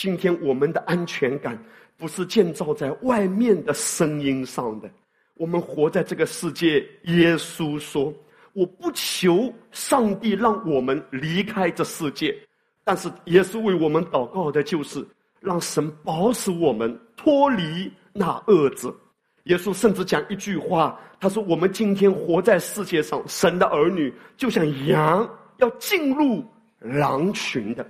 今天我们的安全感不是建造在外面的声音上的。我们活在这个世界，耶稣说：“我不求上帝让我们离开这世界，但是耶稣为我们祷告的就是让神保守我们脱离那恶者。”耶稣甚至讲一句话，他说：“我们今天活在世界上，神的儿女就像羊要进入狼群的。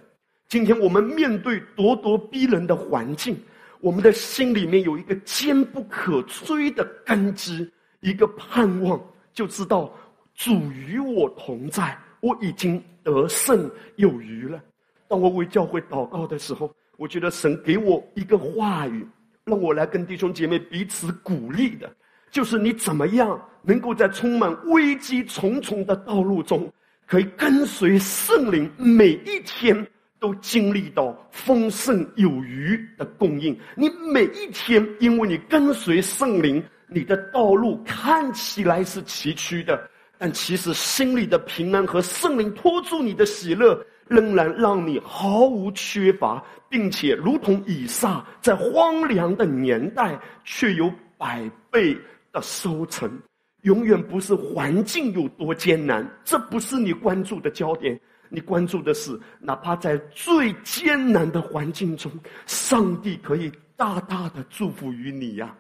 今天我们面对咄咄逼人的环境，我们的心里面有一个坚不可摧的根基，一个盼望，就知道主与我同在，我已经得胜有余了。当我为教会祷告的时候，我觉得神给我一个话语。”让我来跟弟兄姐妹彼此鼓励的，就是你怎么样能够在充满危机重重的道路中，可以跟随圣灵，每一天都经历到丰盛有余的供应。你每一天，因为你跟随圣灵，你的道路看起来是崎岖的，但其实心里的平安和圣灵托住你的喜乐。仍然让你毫无缺乏，并且如同以撒在荒凉的年代，却有百倍的收成。永远不是环境有多艰难，这不是你关注的焦点。你关注的是，哪怕在最艰难的环境中，上帝可以大大的祝福于你呀。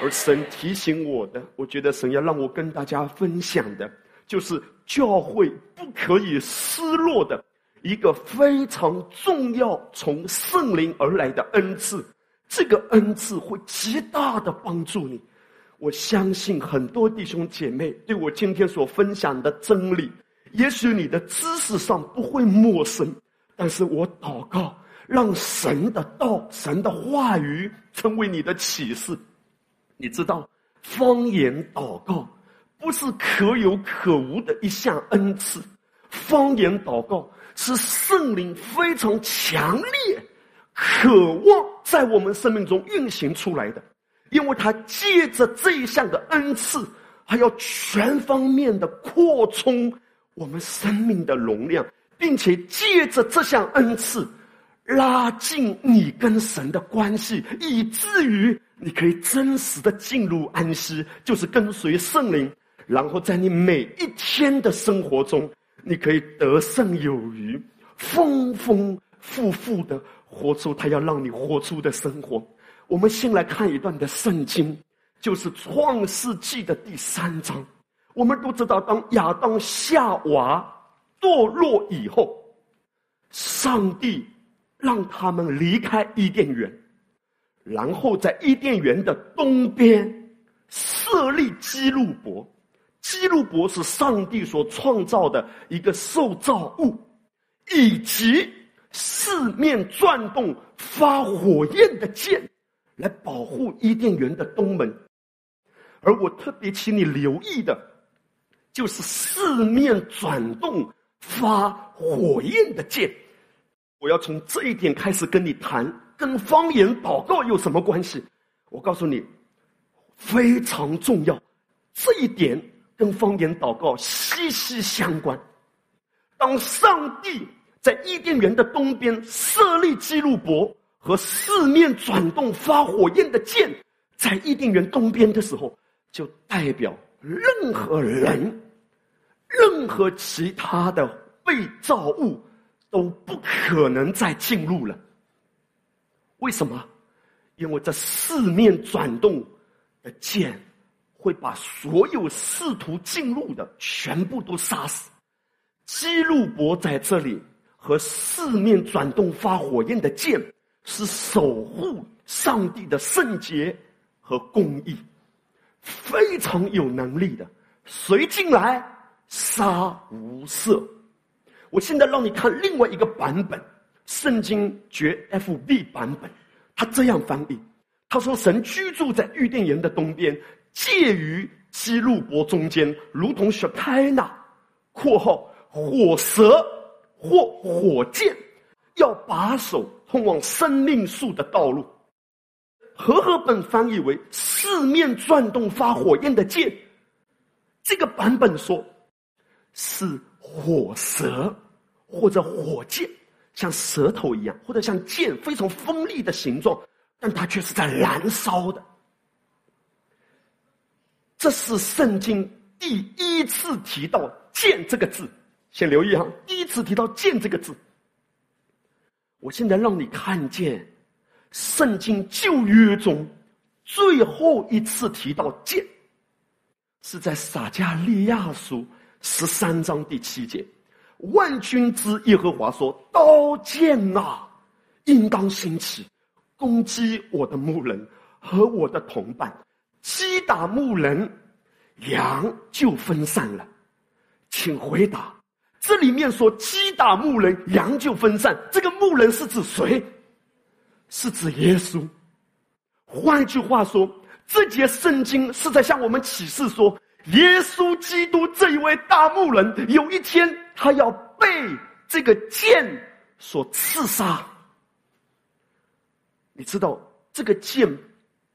而神提醒我的，我觉得神要让我跟大家分享的，就是教会不可以失落的。一个非常重要从圣灵而来的恩赐，这个恩赐会极大的帮助你。我相信很多弟兄姐妹对我今天所分享的真理，也许你的知识上不会陌生，但是我祷告，让神的道、神的话语成为你的启示。你知道，方言祷告不是可有可无的一项恩赐，方言祷告。是圣灵非常强烈、渴望在我们生命中运行出来的，因为他借着这一项的恩赐，还要全方面的扩充我们生命的容量，并且借着这项恩赐，拉近你跟神的关系，以至于你可以真实的进入安息，就是跟随圣灵，然后在你每一天的生活中。你可以得胜有余，丰丰富富的活出他要让你活出的生活。我们先来看一段的圣经，就是创世纪的第三章。我们都知道，当亚当夏娃堕落以后，上帝让他们离开伊甸园，然后在伊甸园的东边设立基路伯。基路伯是上帝所创造的一个受造物，以及四面转动发火焰的剑，来保护伊甸园的东门。而我特别请你留意的，就是四面转动发火焰的剑。我要从这一点开始跟你谈，跟方言祷告有什么关系？我告诉你，非常重要，这一点。跟方言祷告息息相关。当上帝在伊甸园的东边设立基路伯和四面转动发火焰的剑，在伊甸园东边的时候，就代表任何人、任何其他的被造物都不可能再进入了。为什么？因为这四面转动的剑。会把所有试图进入的全部都杀死。基路伯在这里和四面转动发火焰的剑，是守护上帝的圣洁和公义，非常有能力的。谁进来杀无赦。我现在让你看另外一个版本，圣经绝 FB 版本，他这样翻译：他说，神居住在玉殿岩的东边。介于基路伯中间，如同雪开纳（括号火蛇或火箭），要把守通往生命树的道路。和合本翻译为四面转动发火焰的剑。这个版本说是火舌或者火箭，像舌头一样，或者像剑非常锋利的形状，但它却是在燃烧的。这是圣经第一次提到“剑”这个字，先留意哈，第一次提到“剑”这个字。我现在让你看见，圣经旧约中最后一次提到“剑”，是在撒加利亚书十三章第七节。万军之耶和华说：“刀剑呐，应当兴起，攻击我的牧人和我的同伴。击打牧人，羊就分散了。请回答，这里面说击打牧人，羊就分散。这个牧人是指谁？是指耶稣。换句话说，这节圣经是在向我们启示说，耶稣基督这一位大牧人，有一天。”他要被这个剑所刺杀。你知道，这个剑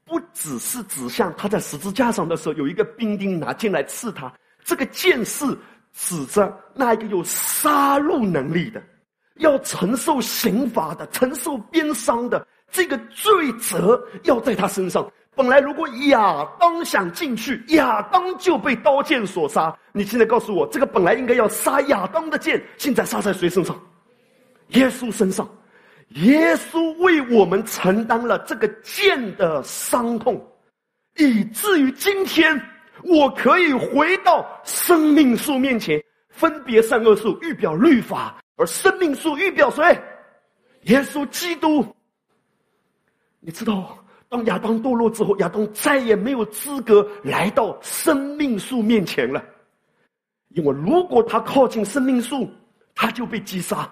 不只是指向他在十字架上的时候有一个兵丁拿剑来刺他，这个剑是指着那一个有杀戮能力的、要承受刑罚的、承受鞭伤的这个罪责要在他身上。本来，如果亚当想进去，亚当就被刀剑所杀。你现在告诉我，这个本来应该要杀亚当的剑，现在杀在谁身上？耶稣身上。耶稣为我们承担了这个剑的伤痛，以至于今天我可以回到生命树面前，分别善恶树预表律法，而生命树预表谁？耶稣基督。你知道？当亚当堕落之后，亚当再也没有资格来到生命树面前了，因为如果他靠近生命树，他就被击杀。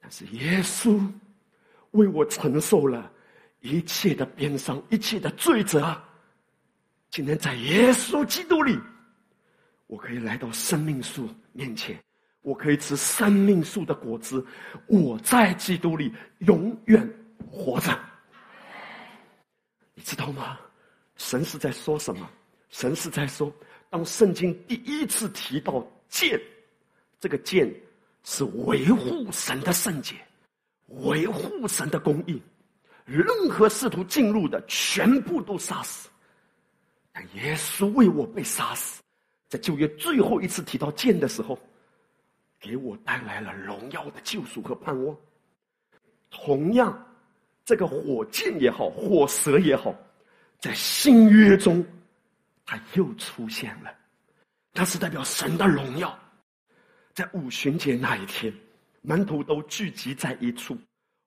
但是耶稣为我承受了一切的鞭伤，一切的罪责。今天在耶稣基督里，我可以来到生命树面前，我可以吃生命树的果子。我在基督里永远活着。你知道吗？神是在说什么？神是在说，当圣经第一次提到剑，这个剑是维护神的圣洁，维护神的公义，任何试图进入的全部都杀死。但耶稣为我被杀死，在旧约最后一次提到剑的时候，给我带来了荣耀的救赎和盼望。同样。这个火箭也好，火蛇也好，在新约中，它又出现了。它是代表神的荣耀。在五旬节那一天，门徒都聚集在一处，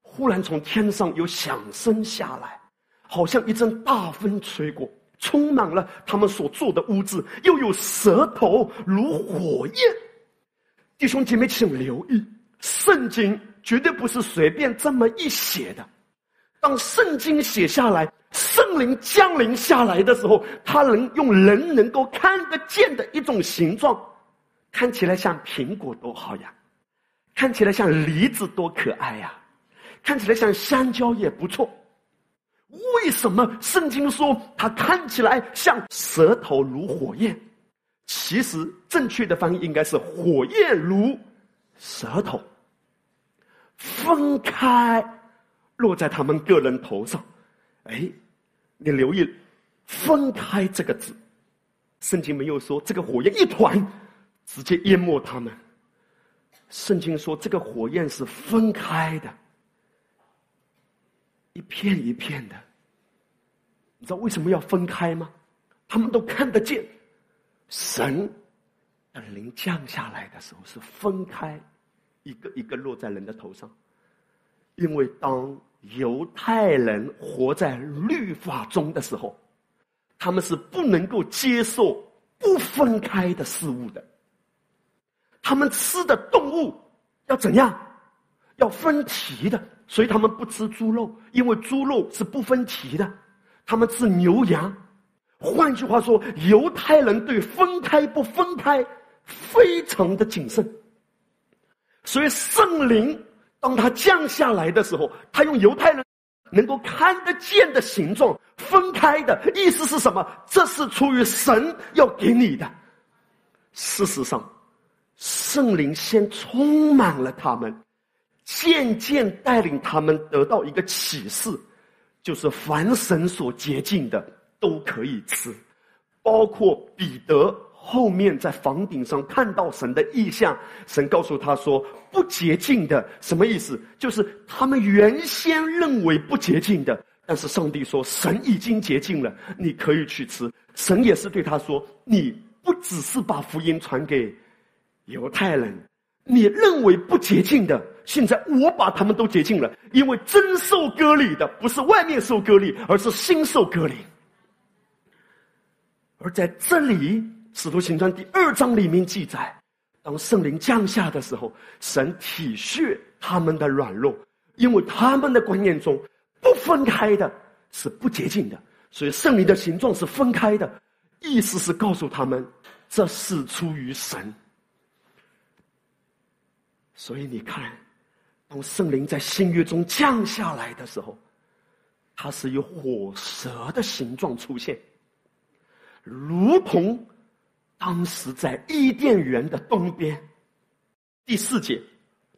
忽然从天上有响声下来，好像一阵大风吹过，充满了他们所住的屋子，又有舌头如火焰。弟兄姐妹，请留意，圣经绝对不是随便这么一写的。当圣经写下来，圣灵降临下来的时候，他能用人能够看得见的一种形状，看起来像苹果多好呀，看起来像梨子多可爱呀，看起来像香蕉也不错。为什么圣经说它看起来像舌头如火焰？其实正确的翻译应该是火焰如舌头分开。落在他们个人头上，哎，你留意“分开”这个字，圣经没有说这个火焰一团直接淹没他们。圣经说这个火焰是分开的，一片一片的。你知道为什么要分开吗？他们都看得见，神的灵降下来的时候是分开，一个一个落在人的头上，因为当。犹太人活在律法中的时候，他们是不能够接受不分开的事物的。他们吃的动物要怎样？要分蹄的，所以他们不吃猪肉，因为猪肉是不分蹄的。他们吃牛羊。换句话说，犹太人对分开不分开非常的谨慎。所以圣灵。当他降下来的时候，他用犹太人能够看得见的形状分开的意思是什么？这是出于神要给你的。事实上，圣灵先充满了他们，渐渐带领他们得到一个启示，就是凡神所洁净的都可以吃，包括彼得后面在房顶上看到神的意象，神告诉他说：“不洁净的什么意思？就是他们原先认为不洁净的，但是上帝说神已经洁净了，你可以去吃。神也是对他说：你不只是把福音传给犹太人。”你认为不洁净的，现在我把他们都洁净了，因为真受割礼的不是外面受割礼，而是心受割礼。而在这里，《使徒行传》第二章里面记载，当圣灵降下的时候，神体恤他们的软弱，因为他们的观念中不分开的是不洁净的，所以圣灵的形状是分开的，意思是告诉他们，这是出于神。所以你看，当圣灵在新约中降下来的时候，它是以火蛇的形状出现，如同当时在伊甸园的东边。第四节，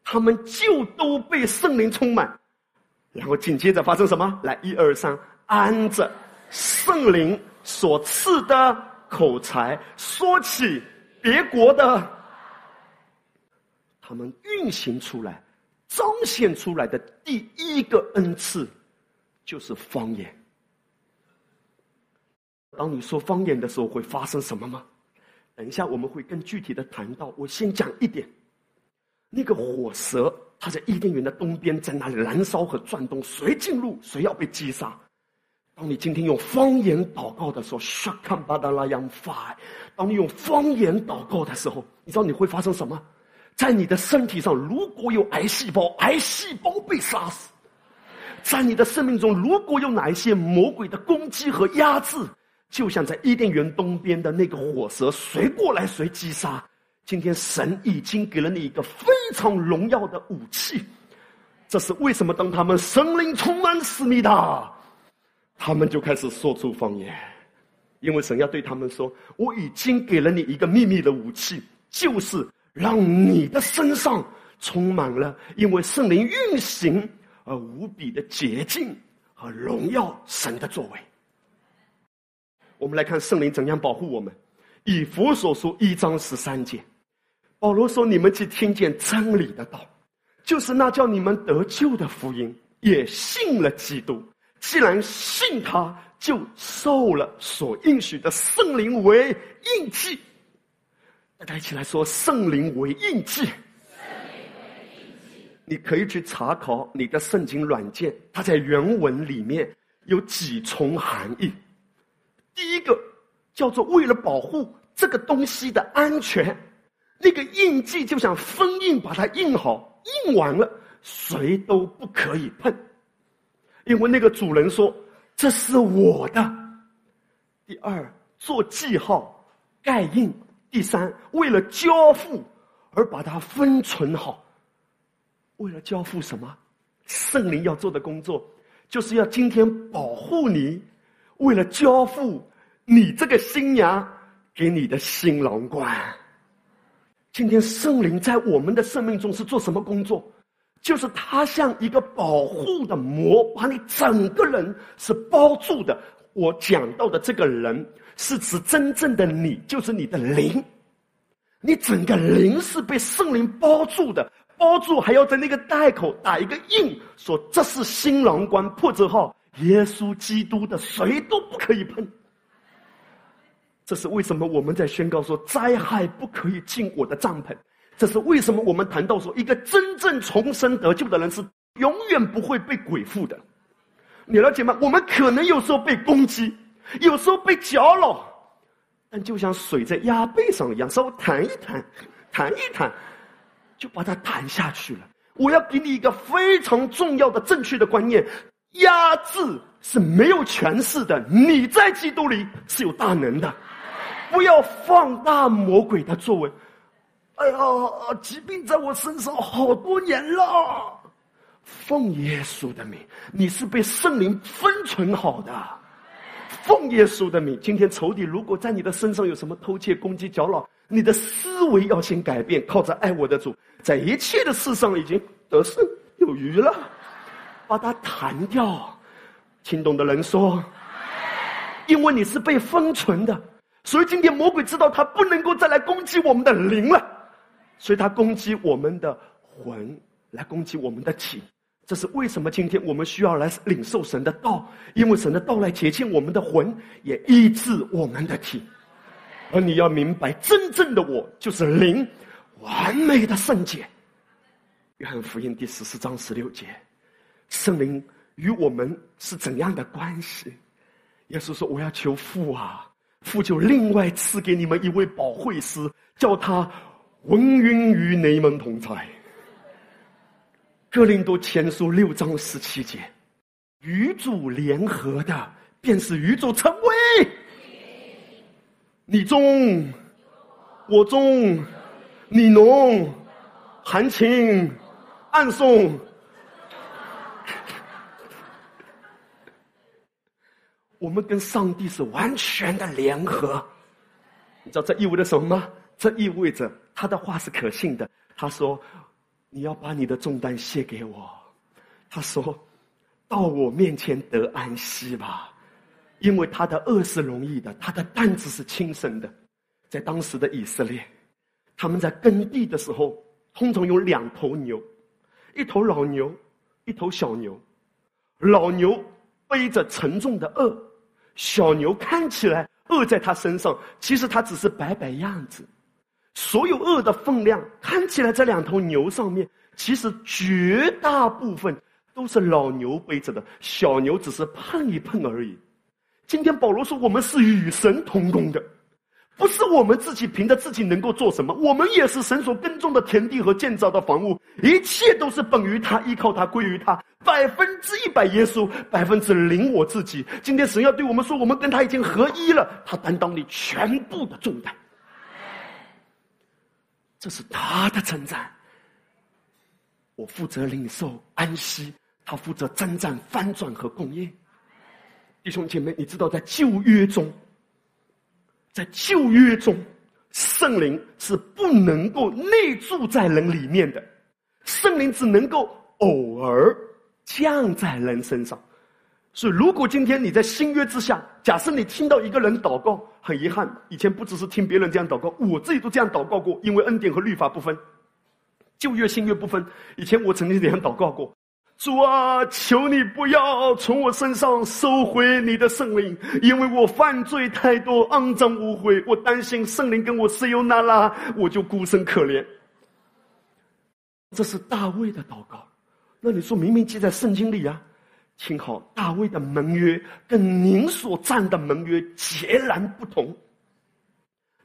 他们就都被圣灵充满，然后紧接着发生什么？来，一二三，按着圣灵所赐的口才，说起别国的。他们运行出来、彰显出来的第一个恩赐，就是方言。当你说方言的时候，会发生什么吗？等一下我们会更具体的谈到。我先讲一点：那个火蛇，它在伊甸园的东边，在那里燃烧和转动，谁进入，谁要被击杀。当你今天用方言祷告的时候，shakam badala y a fire。当你用方言祷告的时候，你知道你会发生什么？在你的身体上，如果有癌细胞，癌细胞被杀死；在你的生命中，如果有哪一些魔鬼的攻击和压制，就像在伊甸园东边的那个火蛇，谁过来谁击杀。今天神已经给了你一个非常荣耀的武器，这是为什么？当他们神灵充满思密达，他们就开始说出方言，因为神要对他们说：“我已经给了你一个秘密的武器，就是。”让你的身上充满了因为圣灵运行而无比的洁净和荣耀神的作为。我们来看圣灵怎样保护我们。以弗所书一章十三节，保罗说：“你们既听见真理的道，就是那叫你们得救的福音，也信了基督。既然信他，就受了所应许的圣灵为印记。”大家一起来说：“圣灵为印记。”你可以去查考你的圣经软件，它在原文里面有几重含义。第一个叫做为了保护这个东西的安全，那个印记就像封印，把它印好，印完了谁都不可以碰，因为那个主人说这是我的。第二，做记号，盖印。第三，为了交付而把它封存好。为了交付什么？圣灵要做的工作，就是要今天保护你。为了交付你这个新娘给你的新郎官。今天圣灵在我们的生命中是做什么工作？就是他像一个保护的膜，把你整个人是包住的。我讲到的这个人。是指真正的你，就是你的灵，你整个灵是被圣灵包住的，包住还要在那个袋口打一个印，说这是新郎官破折号，耶稣基督的，谁都不可以碰。这是为什么我们在宣告说灾害不可以进我的帐篷？这是为什么我们谈到说一个真正重生得救的人是永远不会被鬼附的？你了解吗？我们可能有时候被攻击。有时候被搅扰，但就像水在鸭背上一样，稍微弹一弹，弹一弹，就把它弹下去了。我要给你一个非常重要的正确的观念：压制是没有权势的。你在基督里是有大能的，不要放大魔鬼的作为。哎呀，疾病在我身上好多年了，奉耶稣的名，你是被圣灵封存好的。奉耶稣的名，今天仇敌如果在你的身上有什么偷窃、攻击、搅扰，你的思维要先改变，靠着爱我的主，在一切的事上已经得胜，有余了，把它弹掉。听懂的人说：“因为你是被封存的，所以今天魔鬼知道他不能够再来攻击我们的灵了，所以他攻击我们的魂，来攻击我们的体。这是为什么？今天我们需要来领受神的道，因为神的道来洁净我们的魂，也医治我们的体。而你要明白，真正的我就是灵，完美的圣洁。约翰福音第十四章十六节，圣灵与我们是怎样的关系？耶稣说：“我要求父啊，父就另外赐给你们一位保惠师，叫他文云与你们同在。”哥林多前书六章十七节，与主联合的，便是与主成为你中我中，你浓含情。暗送，我们跟上帝是完全的联合。你知道这意味着什么吗？这意味着他的话是可信的。他说：“你要把你的重担卸给我。”他说：“到我面前得安息吧，因为他的恶是容易的，他的担子是轻省的。”在当时的以色列，他们在耕地的时候，通常有两头牛。一头老牛，一头小牛，老牛背着沉重的轭，小牛看起来饿在它身上，其实它只是摆摆样子。所有饿的分量看起来在两头牛上面，其实绝大部分都是老牛背着的，小牛只是碰一碰而已。今天保罗说，我们是与神同工的。不是我们自己凭着自己能够做什么，我们也是神所耕种的田地和建造的房屋，一切都是本于他，依靠他，归于他，百分之一百耶稣，百分之零我自己。今天神要对我们说，我们跟他已经合一了，他担当你全部的重担，这是他的称赞。我负责领受安息，他负责征战翻转和供应。弟兄姐妹，你知道在旧约中。在旧约中，圣灵是不能够内住在人里面的，圣灵只能够偶尔降在人身上。所以，如果今天你在新约之下，假设你听到一个人祷告，很遗憾，以前不只是听别人这样祷告，我自己都这样祷告过，因为恩典和律法不分，旧约新约不分。以前我曾经这样祷告过。主啊，求你不要从我身上收回你的圣灵，因为我犯罪太多，肮脏污秽，我担心圣灵跟我是有那拉，我就孤身可怜。这是大卫的祷告。那你说明明记在圣经里啊？听好，大卫的盟约跟您所站的盟约截然不同。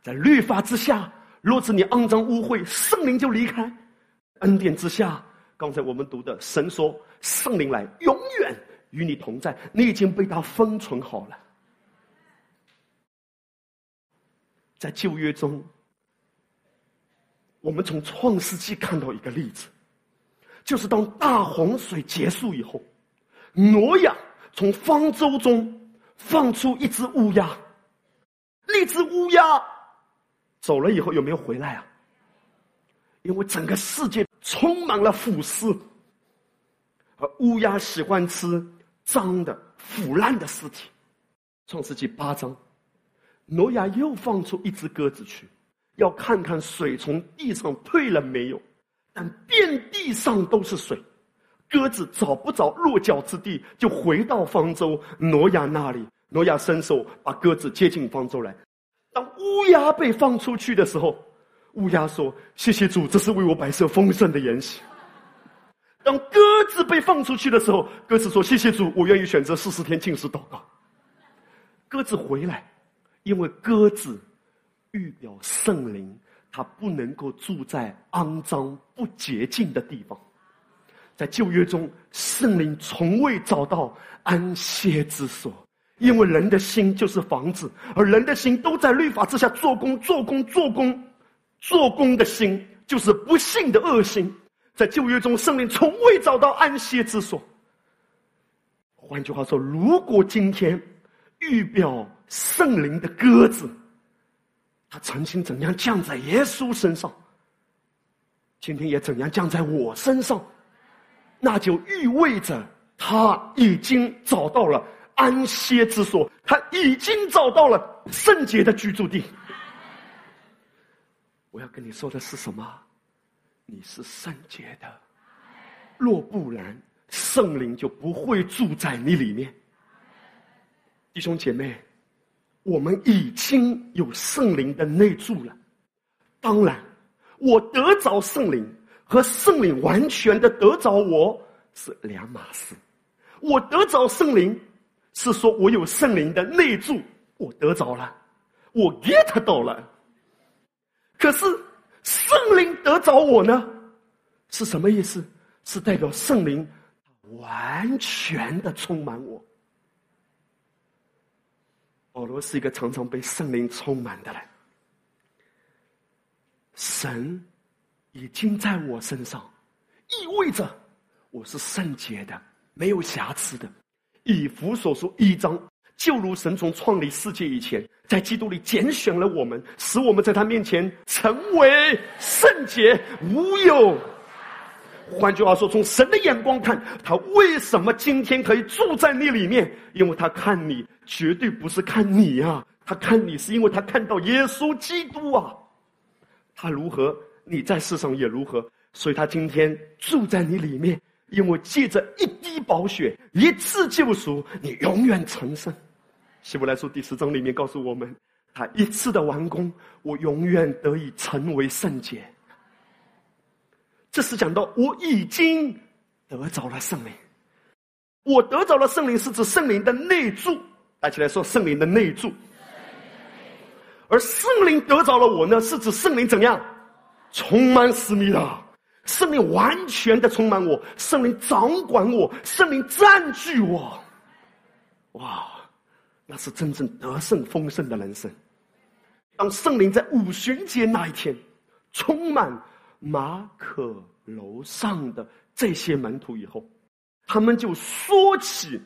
在律法之下，若是你肮脏污秽，圣灵就离开；恩典之下。刚才我们读的，神说圣灵来，永远与你同在，你已经被他封存好了。在旧约中，我们从创世纪看到一个例子，就是当大洪水结束以后，挪亚从方舟中放出一只乌鸦，那只乌鸦走了以后有没有回来啊？因为整个世界。充满了腐尸，而乌鸦喜欢吃脏的、腐烂的尸体。创世纪八章，挪亚又放出一只鸽子去，要看看水从地上退了没有。但遍地上都是水，鸽子找不着落脚之地，就回到方舟挪亚那里。挪亚伸手把鸽子接进方舟来。当乌鸦被放出去的时候。乌鸦说：“谢谢主，这是为我摆设丰盛的筵席。”当鸽子被放出去的时候，鸽子说：“谢谢主，我愿意选择四十天禁食祷告。”鸽子回来，因为鸽子预表圣灵，它不能够住在肮脏不洁净的地方。在旧约中，圣灵从未找到安歇之所，因为人的心就是房子，而人的心都在律法之下做工、做工、做工。做工的心就是不幸的恶心，在旧约中，圣灵从未找到安歇之所。换句话说，如果今天预表圣灵的鸽子，他曾经怎样降在耶稣身上，今天也怎样降在我身上。那就意味着他已经找到了安歇之所，他已经找到了圣洁的居住地。我要跟你说的是什么？你是圣洁的，若不然，圣灵就不会住在你里面。弟兄姐妹，我们已经有圣灵的内住了。当然，我得着圣灵和圣灵完全的得着我是两码事。我得着圣灵是说我有圣灵的内住，我得着了，我 get 到了。可是圣灵得着我呢，是什么意思？是代表圣灵完全的充满我。保罗是一个常常被圣灵充满的人。神已经在我身上，意味着我是圣洁的，没有瑕疵的。以弗所书一章，就如神从创立世界以前，在基督里拣选了我们，使我们在他面前成为圣洁无有。换句话说，从神的眼光看，他为什么今天可以住在你里面？因为他看你绝对不是看你啊，他看你是因为他看到耶稣基督啊。他如何，你在世上也如何。所以他今天住在你里面，因为借着一滴宝血，一次救赎，你永远成圣。希伯来书第十章里面告诉我们，他一次的完工，我永远得以成为圣洁。这是讲到我已经得着了圣灵，我得着了圣灵是指圣灵的内住，大起来说圣灵的内住。而圣灵得着了我呢，是指圣灵怎样充满使命的？圣灵完全的充满我，圣灵掌管我，圣灵占据我。哇，那是真正得胜丰盛的人生。当圣灵在五旬节那一天充满马可楼上的这些门徒以后，他们就说起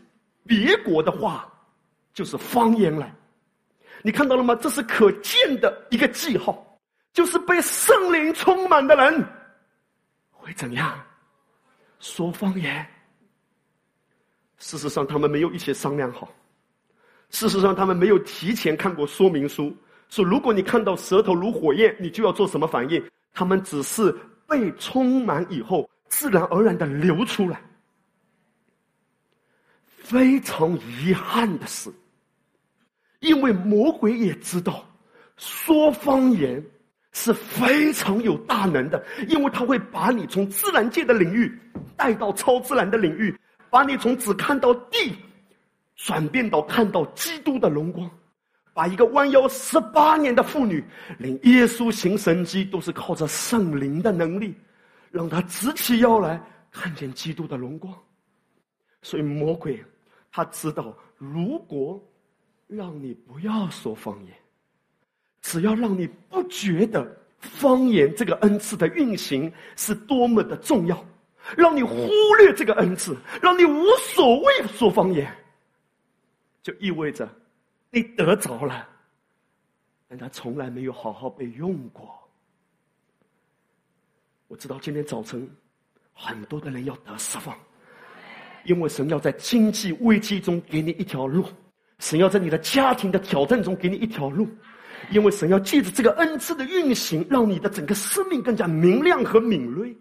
别国的话，就是方言来。你看到了吗？这是可见的一个记号，就是被圣灵充满的人会怎样说方言。事实上，他们没有一起商量好。事实上，他们没有提前看过说明书，说如果你看到舌头如火焰，你就要做什么反应。他们只是被充满以后，自然而然的流出来。非常遗憾的是。因为魔鬼也知道，说方言是非常有大能的，因为他会把你从自然界的领域带到超自然的领域，把你从只看到地，转变到看到基督的荣光，把一个弯腰十八年的妇女，领耶稣行神迹，都是靠着圣灵的能力，让她直起腰来看见基督的荣光。所以魔鬼他知道，如果让你不要说方言，只要让你不觉得方言这个恩赐的运行是多么的重要，让你忽略这个恩赐，让你无所谓说方言，就意味着你得着了，但他从来没有好好被用过。我知道今天早晨很多的人要得释放，因为神要在经济危机中给你一条路。神要在你的家庭的挑战中给你一条路，因为神要借着这个恩赐的运行，让你的整个生命更加明亮和敏锐。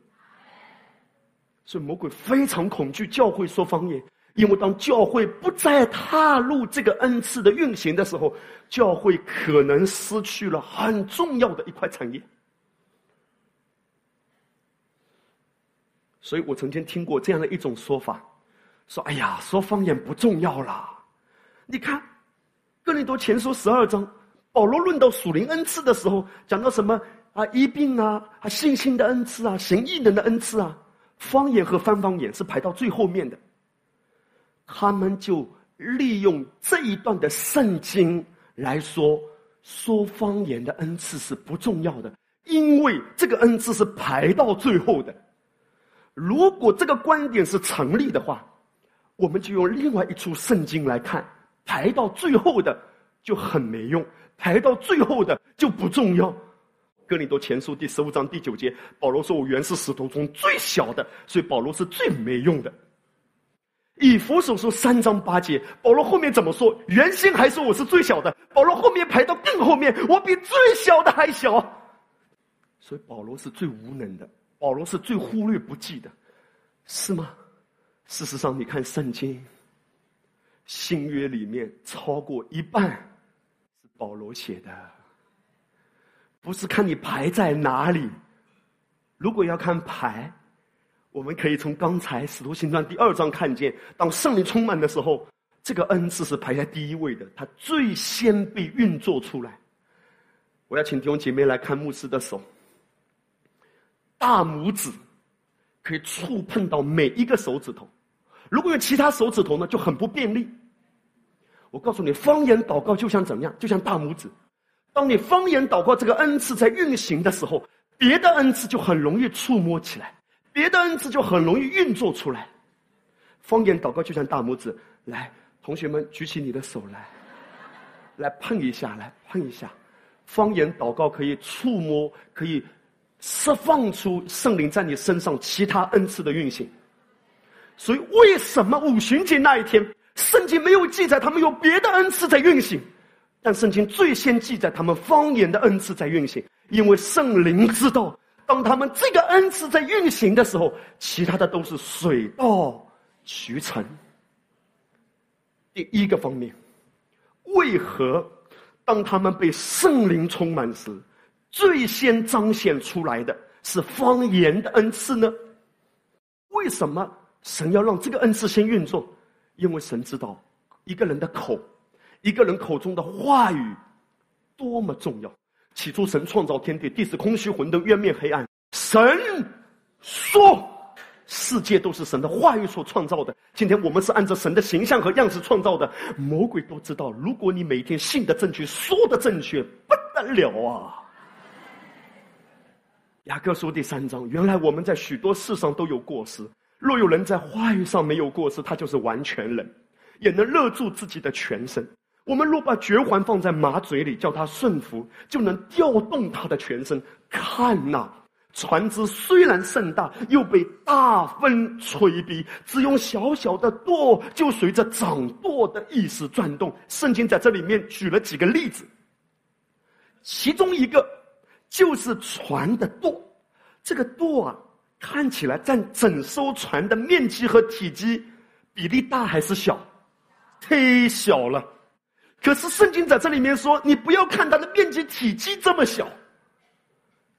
所以魔鬼非常恐惧教会说方言，因为当教会不再踏入这个恩赐的运行的时候，教会可能失去了很重要的一块产业。所以我曾经听过这样的一种说法，说：“哎呀，说方言不重要了。”你看，《哥林多前书》十二章，保罗论到属灵恩赐的时候，讲到什么啊？医病啊，啊，信心的恩赐啊，行异能的恩赐啊，方言和翻方言是排到最后面的。他们就利用这一段的圣经来说，说方言的恩赐是不重要的，因为这个恩赐是排到最后的。如果这个观点是成立的话，我们就用另外一处圣经来看。排到最后的就很没用，排到最后的就不重要。哥林多前书第十五章第九节，保罗说：“我原是使徒中最小的，所以保罗是最没用的。”以弗所书三章八节，保罗后面怎么说？原先还说我是最小的，保罗后面排到更后面，我比最小的还小。所以保罗是最无能的，保罗是最忽略不计的，是吗？事实上，你看圣经，新约里面超过一半是保罗写的。不是看你排在哪里，如果要看排，我们可以从刚才《使徒行传》第二章看见，当圣灵充满的时候，这个恩赐是排在第一位的，它最先被运作出来。我要请弟兄姐妹来看牧师的手，大拇指可以触碰到每一个手指头，如果有其他手指头呢，就很不便利。我告诉你，方言祷告就像怎么样？就像大拇指。当你方言祷告这个恩赐在运行的时候，别的恩赐就很容易触摸起来，别的恩赐就很容易运作出来。方言祷告就像大拇指，来，同学们举起你的手来，来碰一下，来碰一下。方言祷告可以触摸，可以释放出圣灵在你身上其他恩赐的运行。所以，为什么五旬节那一天，圣经没有记载他们有别的恩赐在运行？但圣经最先记载他们方言的恩赐在运行，因为圣灵知道，当他们这个恩赐在运行的时候，其他的都是水到渠成。第一个方面，为何当他们被圣灵充满时，最先彰显出来的是方言的恩赐呢？为什么神要让这个恩赐先运作？因为神知道一个人的口。一个人口中的话语多么重要！起初，神创造天地，地是空虚混沌，渊面黑暗。神说，世界都是神的话语所创造的。今天我们是按照神的形象和样式创造的。魔鬼都知道，如果你每天信的正确，说的正确，不得了啊！雅各书第三章，原来我们在许多事上都有过失。若有人在话语上没有过失，他就是完全人，也能勒住自己的全身。我们若把绝环放在马嘴里，叫它顺服，就能调动它的全身。看呐，船只虽然甚大，又被大风吹逼，只用小小的舵，就随着掌舵的意思转动。圣经在这里面举了几个例子，其中一个就是船的舵。这个舵啊，看起来占整艘船的面积和体积比例大还是小？忒小了。可是圣经在这里面说，你不要看它的面积体积这么小，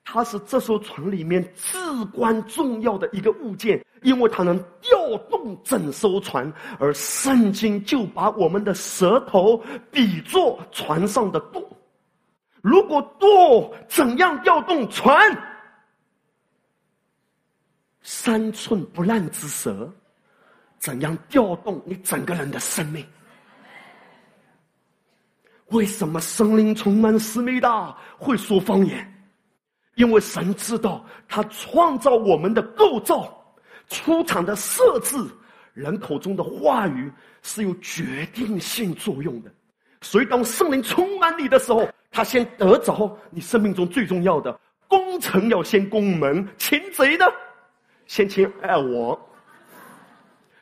它是这艘船里面至关重要的一个物件，因为它能调动整艘船。而圣经就把我们的舌头比作船上的舵。如果舵怎样调动船，三寸不烂之舌，怎样调动你整个人的生命？为什么森林充满思密达会说方言？因为神知道他创造我们的构造、出场的设置、人口中的话语是有决定性作用的。所以，当圣灵充满你的时候，他先得着你生命中最重要的工程，要先攻门，擒贼呢，先擒爱我。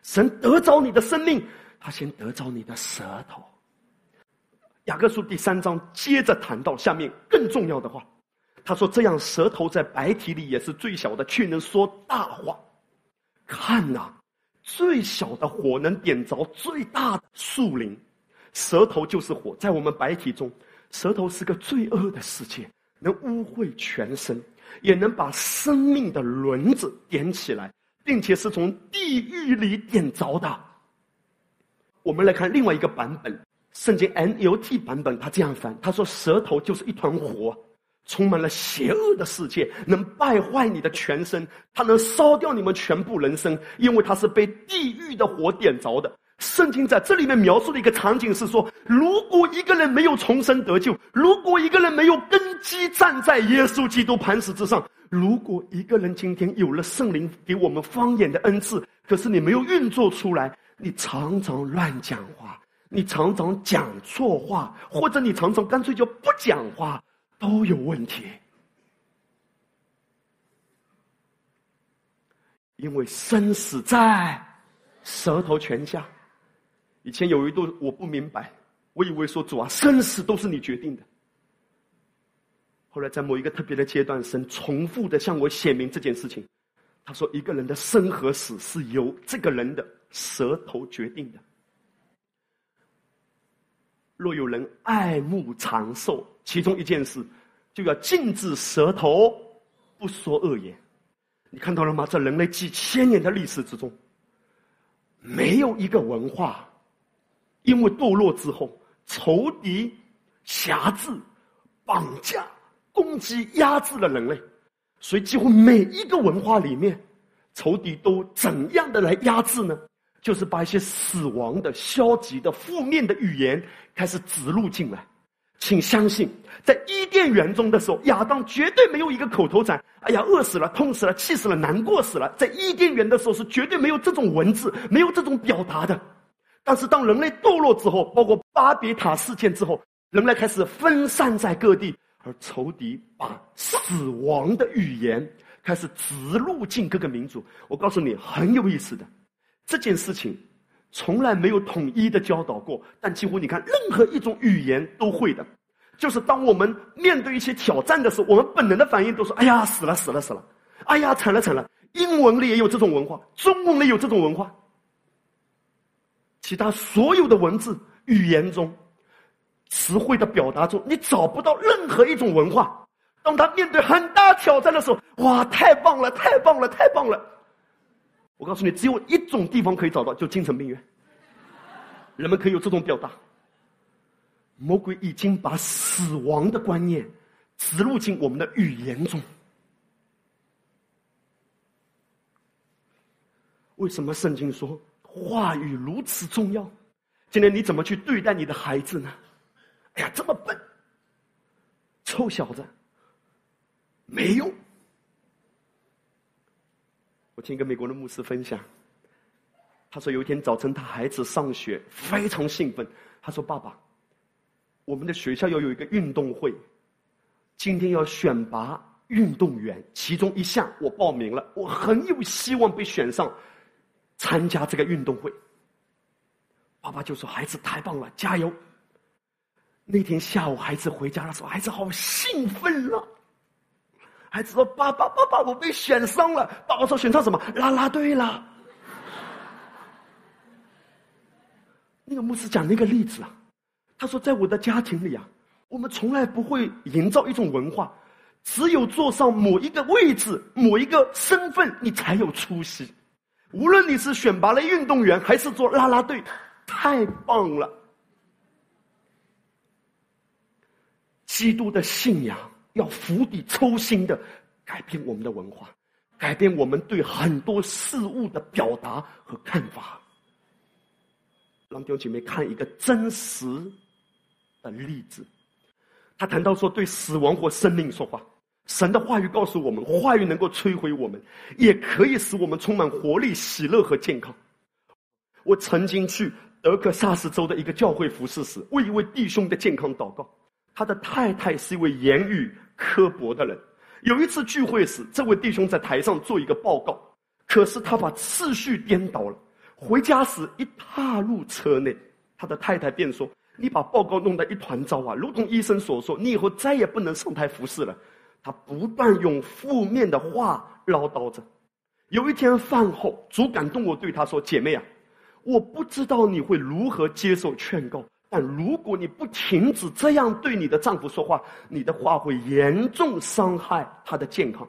神得着你的生命，他先得着你的舌头。雅各书第三章接着谈到下面更重要的话，他说：“这样舌头在白体里也是最小的，却能说大话。看呐，最小的火能点着最大的树林，舌头就是火，在我们白体中，舌头是个罪恶的世界，能污秽全身，也能把生命的轮子点起来，并且是从地狱里点着的。我们来看另外一个版本。”圣经 NUT 版本，他这样翻：他说，舌头就是一团火，充满了邪恶的世界，能败坏你的全身，它能烧掉你们全部人生，因为它是被地狱的火点着的。圣经在这里面描述的一个场景是说：如果一个人没有重生得救，如果一个人没有根基站在耶稣基督磐石之上，如果一个人今天有了圣灵给我们方言的恩赐，可是你没有运作出来，你常常乱讲话。你常常讲错话，或者你常常干脆就不讲话，都有问题。因为生死在舌头泉下，以前有一度我不明白，我以为说主啊，生死都是你决定的。后来在某一个特别的阶段，神重复的向我显明这件事情，他说一个人的生和死是由这个人的舌头决定的。若有人爱慕长寿，其中一件事，就要禁止舌头不说恶言。你看到了吗？在人类几千年的历史之中，没有一个文化，因为堕落之后，仇敌辖制、绑架、攻击、压制了人类。”所以，几乎每一个文化里面，仇敌都怎样的来压制呢？就是把一些死亡的、消极的、负面的语言开始植入进来。请相信，在伊甸园中的时候，亚当绝对没有一个口头禅：“哎呀，饿死了，痛死了，气死了，难过死了。”在伊甸园的时候，是绝对没有这种文字、没有这种表达的。但是，当人类堕落之后，包括巴别塔事件之后，人类开始分散在各地。而仇敌把死亡的语言开始植入进各个民族。我告诉你，很有意思的，这件事情从来没有统一的教导过，但几乎你看，任何一种语言都会的。就是当我们面对一些挑战的时候，我们本能的反应都是：“哎呀，死了，死了，死了！”“哎呀，惨了，惨了！”英文里也有这种文化，中文里有这种文化，其他所有的文字语言中。词汇的表达中，你找不到任何一种文化。当他面对很大挑战的时候，哇，太棒了，太棒了，太棒了！我告诉你，只有一种地方可以找到，就精神病院。人们可以有这种表达。魔鬼已经把死亡的观念植入进我们的语言中。为什么圣经说话语如此重要？今天你怎么去对待你的孩子呢？哎呀，这么笨，臭小子，没用。我听一个美国的牧师分享，他说有一天早晨，他孩子上学非常兴奋。他说：“爸爸，我们的学校要有一个运动会，今天要选拔运动员，其中一项我报名了，我很有希望被选上参加这个运动会。”爸爸就说：“孩子太棒了，加油！”那天下午，孩子回家的时候，孩子好兴奋了。孩子说：“爸爸，爸爸，我被选上了。”爸爸说：“选上什么？啦啦队啦。”那个牧师讲那个例子啊，他说：“在我的家庭里啊，我们从来不会营造一种文化，只有坐上某一个位置、某一个身份，你才有出息。无论你是选拔了运动员，还是做啦啦队，太棒了。”基督的信仰要釜底抽薪的改变我们的文化，改变我们对很多事物的表达和看法。让弟兄姐妹看一个真实的例子，他谈到说，对死亡或生命说话，神的话语告诉我们，话语能够摧毁我们，也可以使我们充满活力、喜乐和健康。我曾经去德克萨斯州的一个教会服侍时，为一位弟兄的健康祷告。他的太太是一位言语刻薄的人。有一次聚会时，这位弟兄在台上做一个报告，可是他把次序颠倒了。回家时一踏入车内，他的太太便说：“你把报告弄得一团糟啊！如同医生所说，你以后再也不能上台服侍了。”他不断用负面的话唠叨着。有一天饭后，主感动我对他说：“姐妹啊，我不知道你会如何接受劝告。”但如果你不停止这样对你的丈夫说话，你的话会严重伤害他的健康。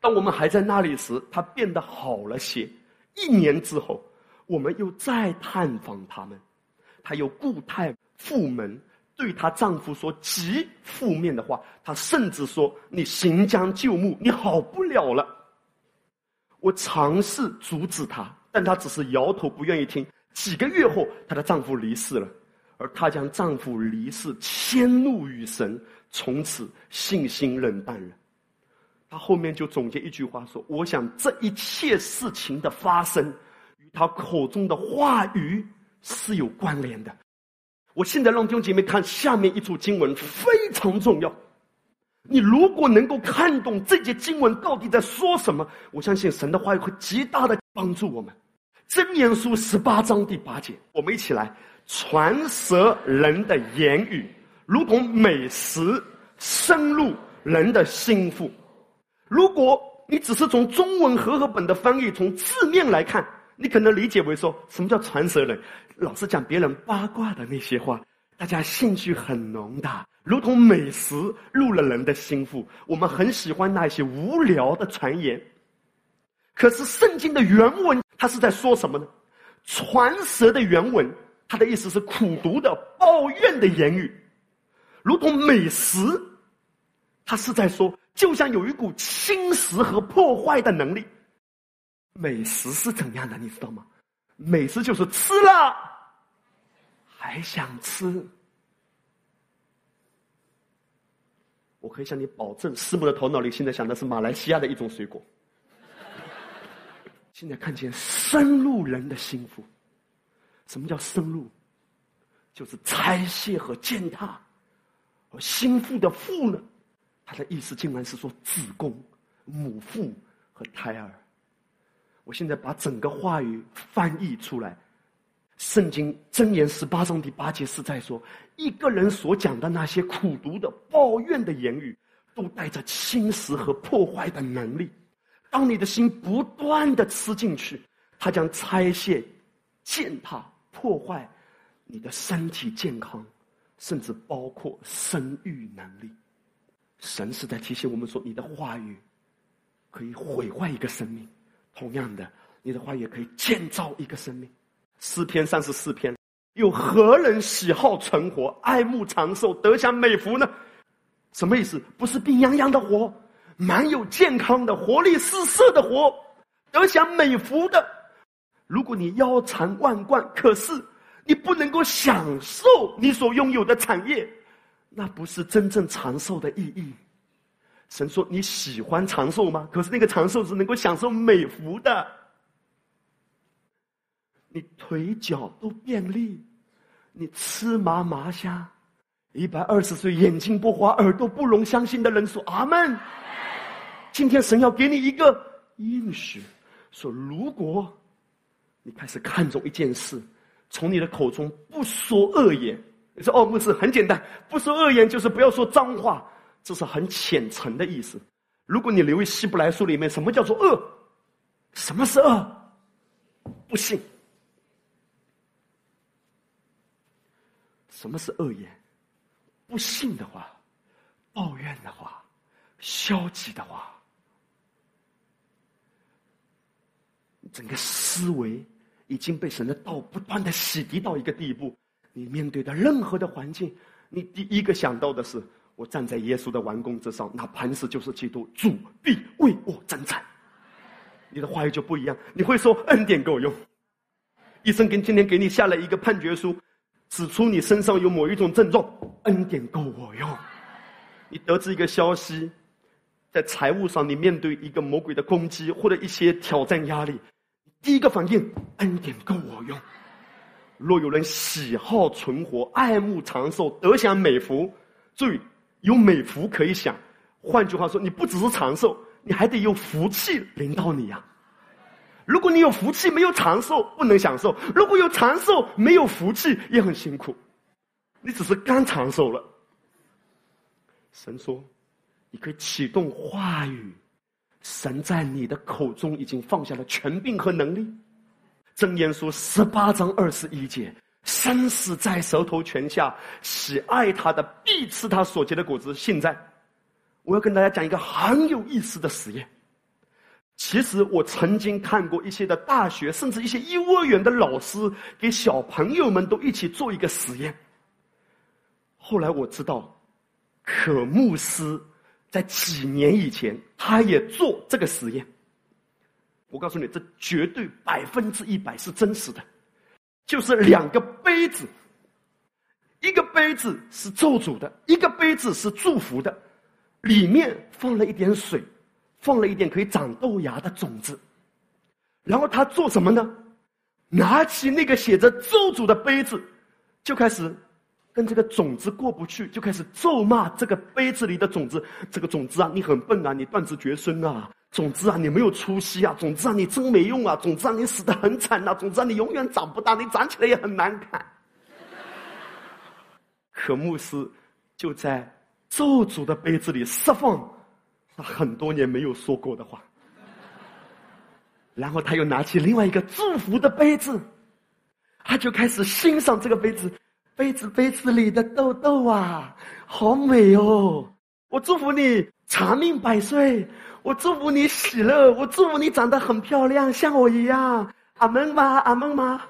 当我们还在那里时，他变得好了些。一年之后，我们又再探访他们，她又固态赴门，对她丈夫说极负面的话。她甚至说：“你行将就木，你好不了了。”我尝试阻止她，但她只是摇头，不愿意听。几个月后，她的丈夫离世了，而她将丈夫离世迁怒于神，从此信心冷淡了。她后面就总结一句话说：“我想这一切事情的发生，与她口中的话语是有关联的。”我现在让弟兄姐妹看下面一处经文，非常重要。你如果能够看懂这节经文到底在说什么，我相信神的话语会极大的帮助我们。箴言书十八章第八节，我们一起来传舌人的言语，如同美食，深入人的心腹。如果你只是从中文和合本的翻译，从字面来看，你可能理解为说什么叫传舌人？老是讲别人八卦的那些话，大家兴趣很浓的，如同美食入了人的心腹。我们很喜欢那些无聊的传言。可是圣经的原文，它是在说什么呢？传舌的原文，它的意思是苦毒的、抱怨的言语，如同美食，它是在说。就像有一股侵蚀和破坏的能力。美食是怎样的？你知道吗？美食就是吃了还想吃。我可以向你保证，师母的头脑里现在想的是马来西亚的一种水果。现在看见深入人的心腹。什么叫深入？就是拆卸和践踏。而心腹的腹呢？他的意思竟然是说子宫、母腹和胎儿。我现在把整个话语翻译出来，《圣经箴言》十八章第八节是在说，一个人所讲的那些苦毒的、抱怨的言语，都带着侵蚀和破坏的能力。当你的心不断的吃进去，它将拆卸、践踏、破坏你的身体健康，甚至包括生育能力。神是在提醒我们说：你的话语可以毁坏一个生命，同样的，你的话语可以建造一个生命。诗篇三十四篇，有何人喜好存活、爱慕长寿、得享美福呢？什么意思？不是病殃殃的活，蛮有健康的、活力四射的活，得享美福的。如果你腰缠万贯，可是你不能够享受你所拥有的产业。那不是真正长寿的意义。神说：“你喜欢长寿吗？可是那个长寿是能够享受美福的。你腿脚都便利，你吃麻麻香，一百二十岁眼睛不花耳朵不聋，相信的人说阿门。今天神要给你一个应许，说如果你开始看重一件事，从你的口中不说恶言。”你说哦，牧师很简单，不说恶言就是不要说脏话，这是很浅层的意思。如果你留意希伯来书里面，什么叫做恶？什么是恶？不信。什么是恶言？不信的话，抱怨的话，消极的话，整个思维已经被神的道不断的洗涤到一个地步。你面对的任何的环境，你第一个想到的是：我站在耶稣的王宫之上，那磐石就是基督，主必为我征战。你的话语就不一样，你会说恩典够用。医生跟今天给你下了一个判决书，指出你身上有某一种症状，恩典够我用。你得知一个消息，在财务上你面对一个魔鬼的攻击或者一些挑战压力，第一个反应恩典够我用。若有人喜好存活、爱慕长寿、得享美福，注意有美福可以享。换句话说，你不只是长寿，你还得有福气临到你呀。如果你有福气没有长寿，不能享受；如果有长寿没有福气，也很辛苦。你只是刚长寿了。神说，你可以启动话语，神在你的口中已经放下了权柄和能力。箴言书十八章二十一节：生死在舌头泉下，喜爱他的必吃他所结的果子。现在，我要跟大家讲一个很有意思的实验。其实我曾经看过一些的大学，甚至一些幼儿园的老师给小朋友们都一起做一个实验。后来我知道，可牧师在几年以前，他也做这个实验。我告诉你，这绝对百分之一百是真实的，就是两个杯子，一个杯子是咒诅的，一个杯子是祝福的，里面放了一点水，放了一点可以长豆芽的种子，然后他做什么呢？拿起那个写着咒诅的杯子，就开始跟这个种子过不去，就开始咒骂这个杯子里的种子。这个种子啊，你很笨啊，你断子绝孙啊！种子啊，你没有出息啊！种子啊，你真没用啊！种子啊，你死得很惨啊！种子啊，你永远长不大，你长起来也很难看。可牧师就在咒诅的杯子里释放他很多年没有说过的话，然后他又拿起另外一个祝福的杯子，他就开始欣赏这个杯子，杯子杯子里的豆豆啊，好美哦！我祝福你长命百岁。我祝福你喜乐，我祝福你长得很漂亮，像我一样。阿门吗？阿门吗？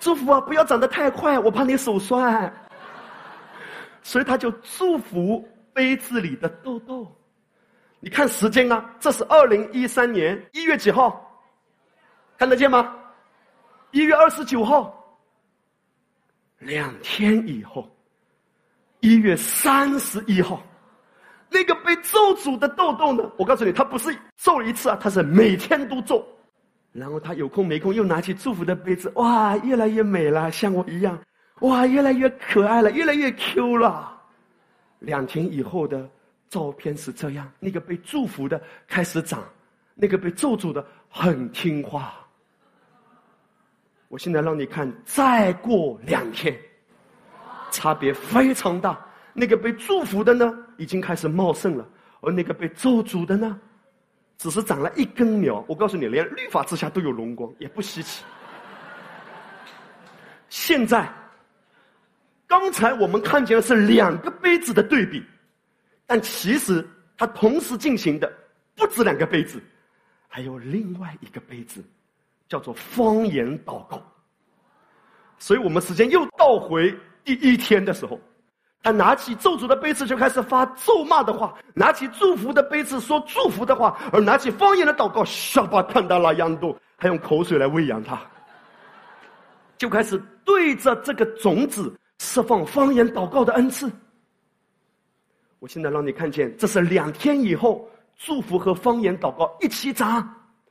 祝福啊！不要长得太快，我怕你手酸。所以他就祝福杯子里的豆豆。你看时间啊，这是二零一三年一月几号？看得见吗？一月二十九号。两天以后，一月三十一号。那个被咒诅的豆豆呢？我告诉你，他不是咒一次啊，他是每天都咒。然后他有空没空又拿起祝福的杯子，哇，越来越美了，像我一样，哇，越来越可爱了，越来越 Q 了。两天以后的照片是这样：那个被祝福的开始长，那个被咒诅的很听话。我现在让你看，再过两天，差别非常大。那个被祝福的呢，已经开始茂盛了；而那个被咒诅的呢，只是长了一根苗。我告诉你，连律法之下都有荣光，也不稀奇。现在，刚才我们看见的是两个杯子的对比，但其实它同时进行的不止两个杯子，还有另外一个杯子，叫做方言祷告。所以我们时间又倒回第一天的时候。他拿起咒诅的杯子就开始发咒骂的话，拿起祝福的杯子说祝福的话，而拿起方言的祷告，沙巴看到了样度，还用口水来喂养他，就开始对着这个种子释放方言祷告的恩赐。我现在让你看见，这是两天以后祝福和方言祷告一起长，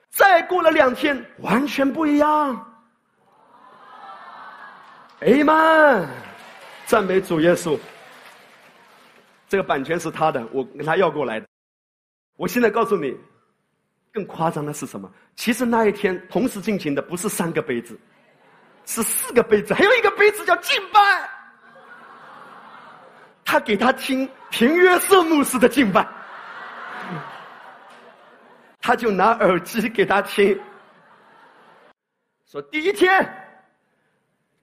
再过了两天完全不一样。哎妈，赞美主耶稣。这个版权是他的，我跟他要过来的。我现在告诉你，更夸张的是什么？其实那一天同时进行的不是三个杯子，是四个杯子，还有一个杯子叫敬拜。他给他听平约瑟牧师的敬拜，他就拿耳机给他听，说第一天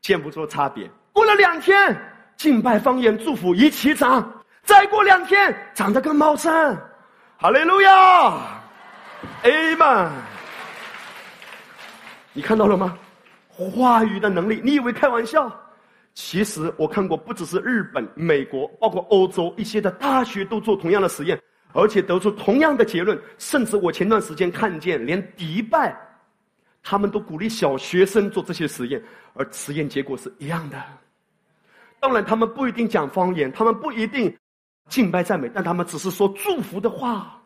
见不出差别，过了两天敬拜方言祝福一起长。再过两天，长得更茂盛，哈利路亚，Amen。你看到了吗？话语的能力，你以为开玩笑？其实我看过，不只是日本、美国，包括欧洲一些的大学都做同样的实验，而且得出同样的结论。甚至我前段时间看见，连迪拜，他们都鼓励小学生做这些实验，而实验结果是一样的。当然，他们不一定讲方言，他们不一定。敬拜赞美，但他们只是说祝福的话。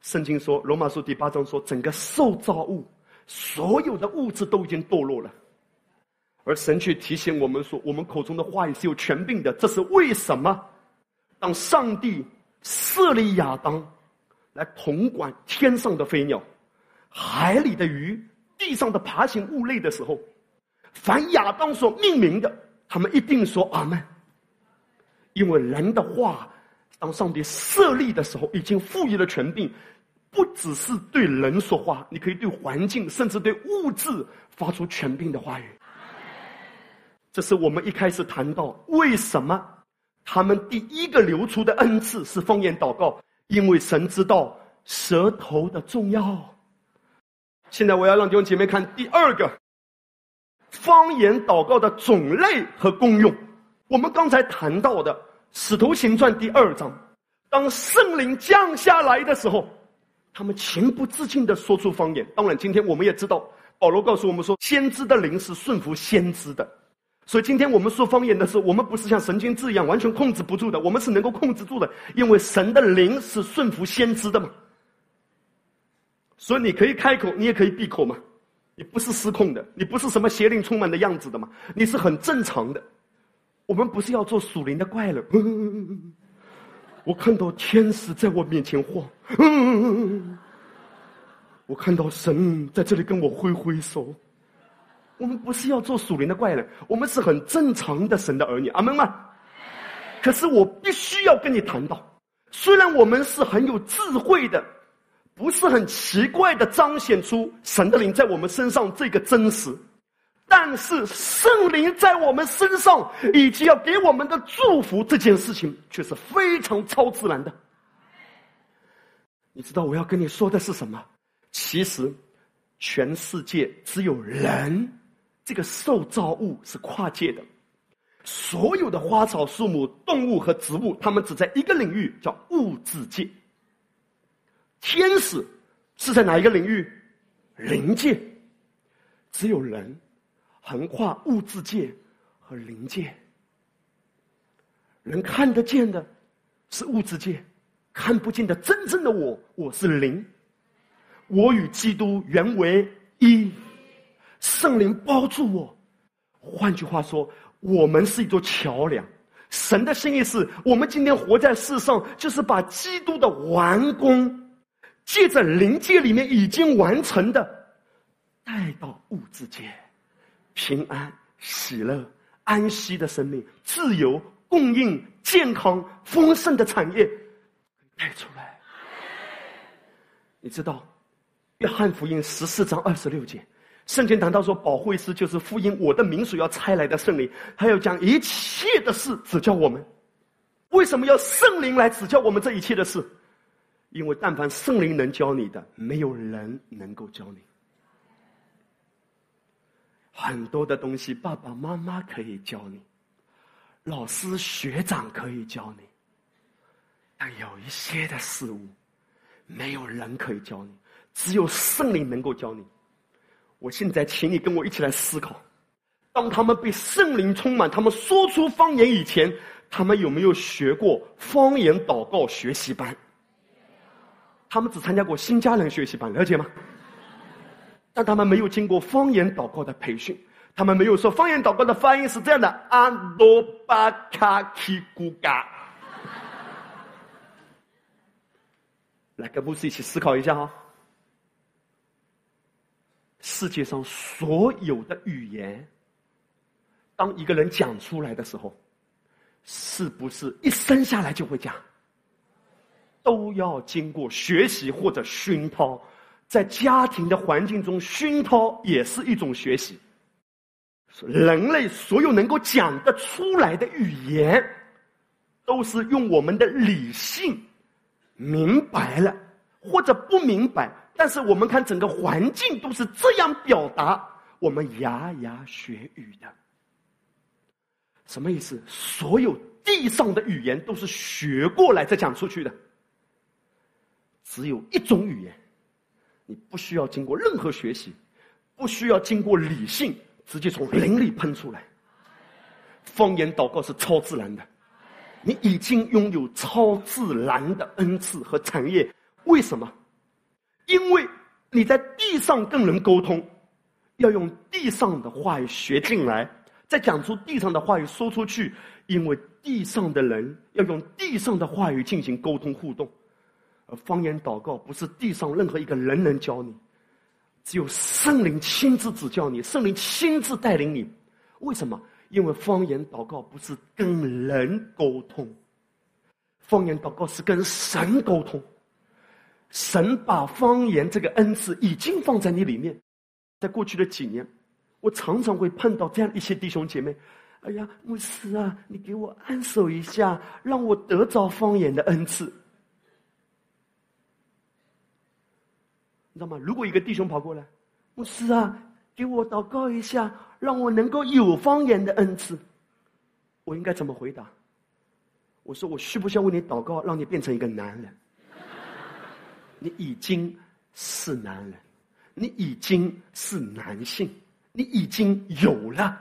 圣经说，《罗马书》第八章说，整个受造物，所有的物质都已经堕落了，而神却提醒我们说，我们口中的话语是有权柄的。这是为什么？当上帝设立亚当来统管天上的飞鸟、海里的鱼、地上的爬行物类的时候，凡亚当所命名的，他们一定说阿门。因为人的话，当上帝设立的时候，已经赋予了权柄，不只是对人说话，你可以对环境，甚至对物质发出权柄的话语。这是我们一开始谈到为什么他们第一个流出的恩赐是方言祷告，因为神知道舌头的重要。现在我要让弟兄姐妹看第二个方言祷告的种类和功用。我们刚才谈到的《使徒行传》第二章，当圣灵降下来的时候，他们情不自禁的说出方言。当然，今天我们也知道，保罗告诉我们说，先知的灵是顺服先知的。所以，今天我们说方言的时候，我们不是像神经质一样完全控制不住的，我们是能够控制住的，因为神的灵是顺服先知的嘛。所以，你可以开口，你也可以闭口嘛，你不是失控的，你不是什么邪灵充满的样子的嘛，你是很正常的。我们不是要做属灵的怪了。我看到天使在我面前晃，我看到神在这里跟我挥挥手。我们不是要做属灵的怪人，我们是很正常的神的儿女，阿门吗？可是我必须要跟你谈到，虽然我们是很有智慧的。不是很奇怪的彰显出神的灵在我们身上这个真实，但是圣灵在我们身上以及要给我们的祝福这件事情却是非常超自然的。你知道我要跟你说的是什么？其实，全世界只有人这个受造物是跨界的，所有的花草树木、动物和植物，它们只在一个领域，叫物质界。天使是在哪一个领域？灵界。只有人横跨物质界和灵界。人看得见的是物质界，看不见的真正的我，我是灵。我与基督原为一，圣灵包住我。换句话说，我们是一座桥梁。神的心意是我们今天活在世上，就是把基督的完工。借着灵界里面已经完成的，带到物质界，平安、喜乐、安息的生命、自由、供应、健康、丰盛的产业带出来。你知道，约翰福音十四章二十六节，圣经谈到说，保惠师就是福音我的名所要差来的圣灵，还要将一切的事指教我们。为什么要圣灵来指教我们这一切的事？因为但凡圣灵能教你的，没有人能够教你。很多的东西，爸爸妈妈可以教你，老师学长可以教你，但有一些的事物，没有人可以教你，只有圣灵能够教你。我现在请你跟我一起来思考：当他们被圣灵充满，他们说出方言以前，他们有没有学过方言祷告学习班？他们只参加过新家人学习班，了解吗？但他们没有经过方言祷告的培训，他们没有说方言祷告的发音是这样的：阿多巴卡提古嘎。来，跟牧师一起思考一下哈。世界上所有的语言，当一个人讲出来的时候，是不是一生下来就会讲？都要经过学习或者熏陶，在家庭的环境中熏陶也是一种学习。人类所有能够讲得出来的语言，都是用我们的理性明白了或者不明白，但是我们看整个环境都是这样表达，我们牙牙学语的。什么意思？所有地上的语言都是学过来再讲出去的。只有一种语言，你不需要经过任何学习，不需要经过理性，直接从灵里喷出来。方言祷告是超自然的，你已经拥有超自然的恩赐和产业。为什么？因为你在地上跟人沟通，要用地上的话语学进来，再讲出地上的话语说出去。因为地上的人要用地上的话语进行沟通互动。而方言祷告不是地上任何一个人能教你，只有圣灵亲自指教你，圣灵亲自带领你。为什么？因为方言祷告不是跟人沟通，方言祷告是跟神沟通。神把方言这个恩赐已经放在你里面。在过去的几年，我常常会碰到这样一些弟兄姐妹：“哎呀，牧师啊，你给我安守一下，让我得着方言的恩赐。”你知道吗？如果一个弟兄跑过来，牧师啊，给我祷告一下，让我能够有方言的恩赐，我应该怎么回答？我说：我需不需要为你祷告，让你变成一个男人？你已经是男人，你已经是男性，你已经有了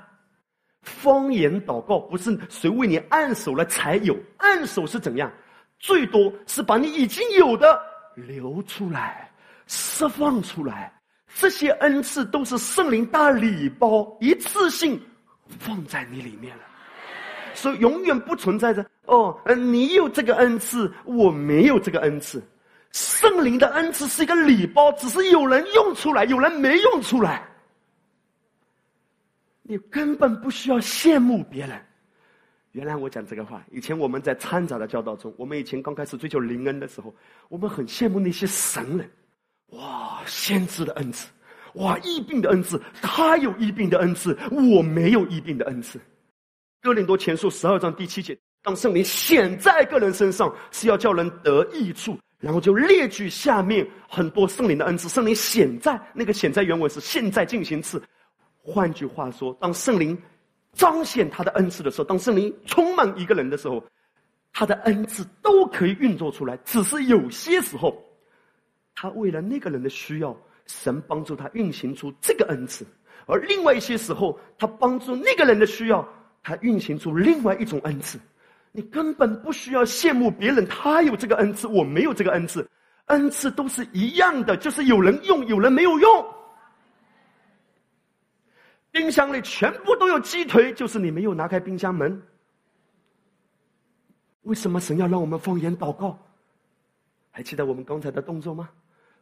方言祷告，不是谁为你按手了才有，按手是怎样？最多是把你已经有的流出来。释放出来，这些恩赐都是圣灵大礼包，一次性放在你里面了。所以永远不存在着哦，你有这个恩赐，我没有这个恩赐。圣灵的恩赐是一个礼包，只是有人用出来，有人没用出来。你根本不需要羡慕别人。原来我讲这个话，以前我们在掺杂的教导中，我们以前刚开始追求灵恩的时候，我们很羡慕那些神人，哇，先知的恩赐，哇，医病的恩赐，他有医病的恩赐，我没有医病的恩赐。哥林多前书十二章第七节，当圣灵显在个人身上，是要叫人得益处，然后就列举下面很多圣灵的恩赐。圣灵显在，那个显在原文是现在进行词。换句话说，当圣灵。彰显他的恩赐的时候，当圣灵充满一个人的时候，他的恩赐都可以运作出来。只是有些时候，他为了那个人的需要，神帮助他运行出这个恩赐；而另外一些时候，他帮助那个人的需要，他运行出另外一种恩赐。你根本不需要羡慕别人，他有这个恩赐，我没有这个恩赐，恩赐都是一样的，就是有人用，有人没有用。冰箱里全部都有鸡腿，就是你没有拿开冰箱门。为什么神要让我们方言祷告？还记得我们刚才的动作吗？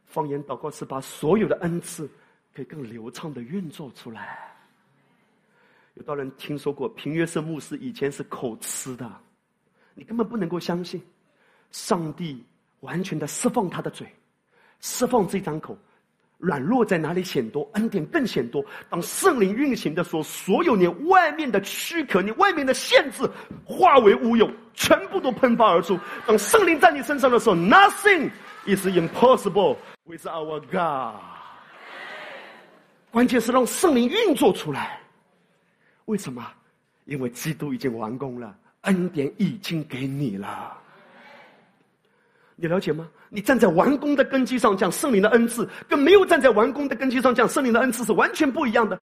方言祷告是把所有的恩赐可以更流畅的运作出来。有道人听说过平约瑟牧师以前是口吃的，你根本不能够相信，上帝完全的释放他的嘴，释放这张口。软弱在哪里显多，恩典更显多。当圣灵运行的时候，所有你外面的躯壳、你外面的限制化为乌有，全部都喷发而出。当圣灵在你身上的时候，nothing is impossible with our God。关键是让圣灵运作出来。为什么？因为基督已经完工了，恩典已经给你了。你了解吗？你站在完工的根基上讲圣灵的恩赐，跟没有站在完工的根基上讲圣灵的恩赐是完全不一样的。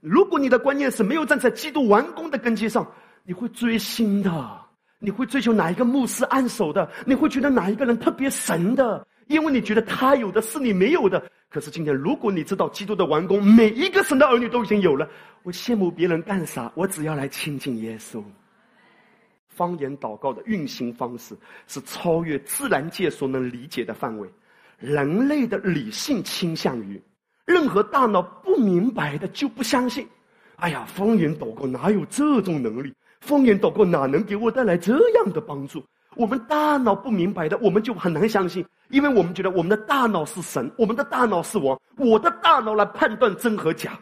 如果你的观念是没有站在基督完工的根基上，你会追星的，你会追求哪一个牧师按手的，你会觉得哪一个人特别神的，因为你觉得他有的是你没有的。可是今天，如果你知道基督的完工，每一个神的儿女都已经有了，我羡慕别人干啥？我只要来亲近耶稣。方言祷告的运行方式是超越自然界所能理解的范围，人类的理性倾向于任何大脑不明白的就不相信。哎呀，方言祷告哪有这种能力？方言祷告哪能给我带来这样的帮助？我们大脑不明白的，我们就很难相信，因为我们觉得我们的大脑是神，我们的大脑是王，我的大脑来判断真和假。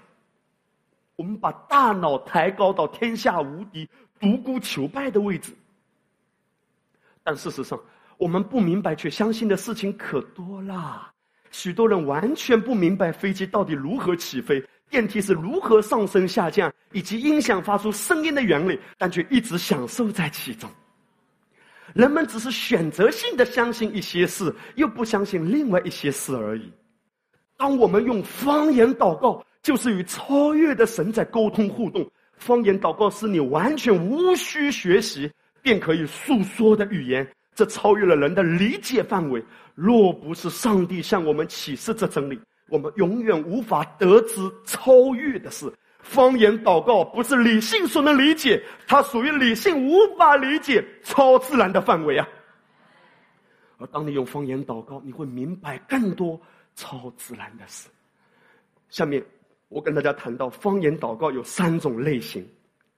我们把大脑抬高到天下无敌。独孤求败的位置，但事实上，我们不明白却相信的事情可多啦。许多人完全不明白飞机到底如何起飞，电梯是如何上升下降，以及音响发出声音的原理，但却一直享受在其中。人们只是选择性的相信一些事，又不相信另外一些事而已。当我们用方言祷告，就是与超越的神在沟通互动。方言祷告是你完全无需学习便可以诉说的语言，这超越了人的理解范围。若不是上帝向我们启示这真理，我们永远无法得知超越的事。方言祷告不是理性所能理解，它属于理性无法理解超自然的范围啊。而当你用方言祷告，你会明白更多超自然的事。下面。我跟大家谈到方言祷告有三种类型，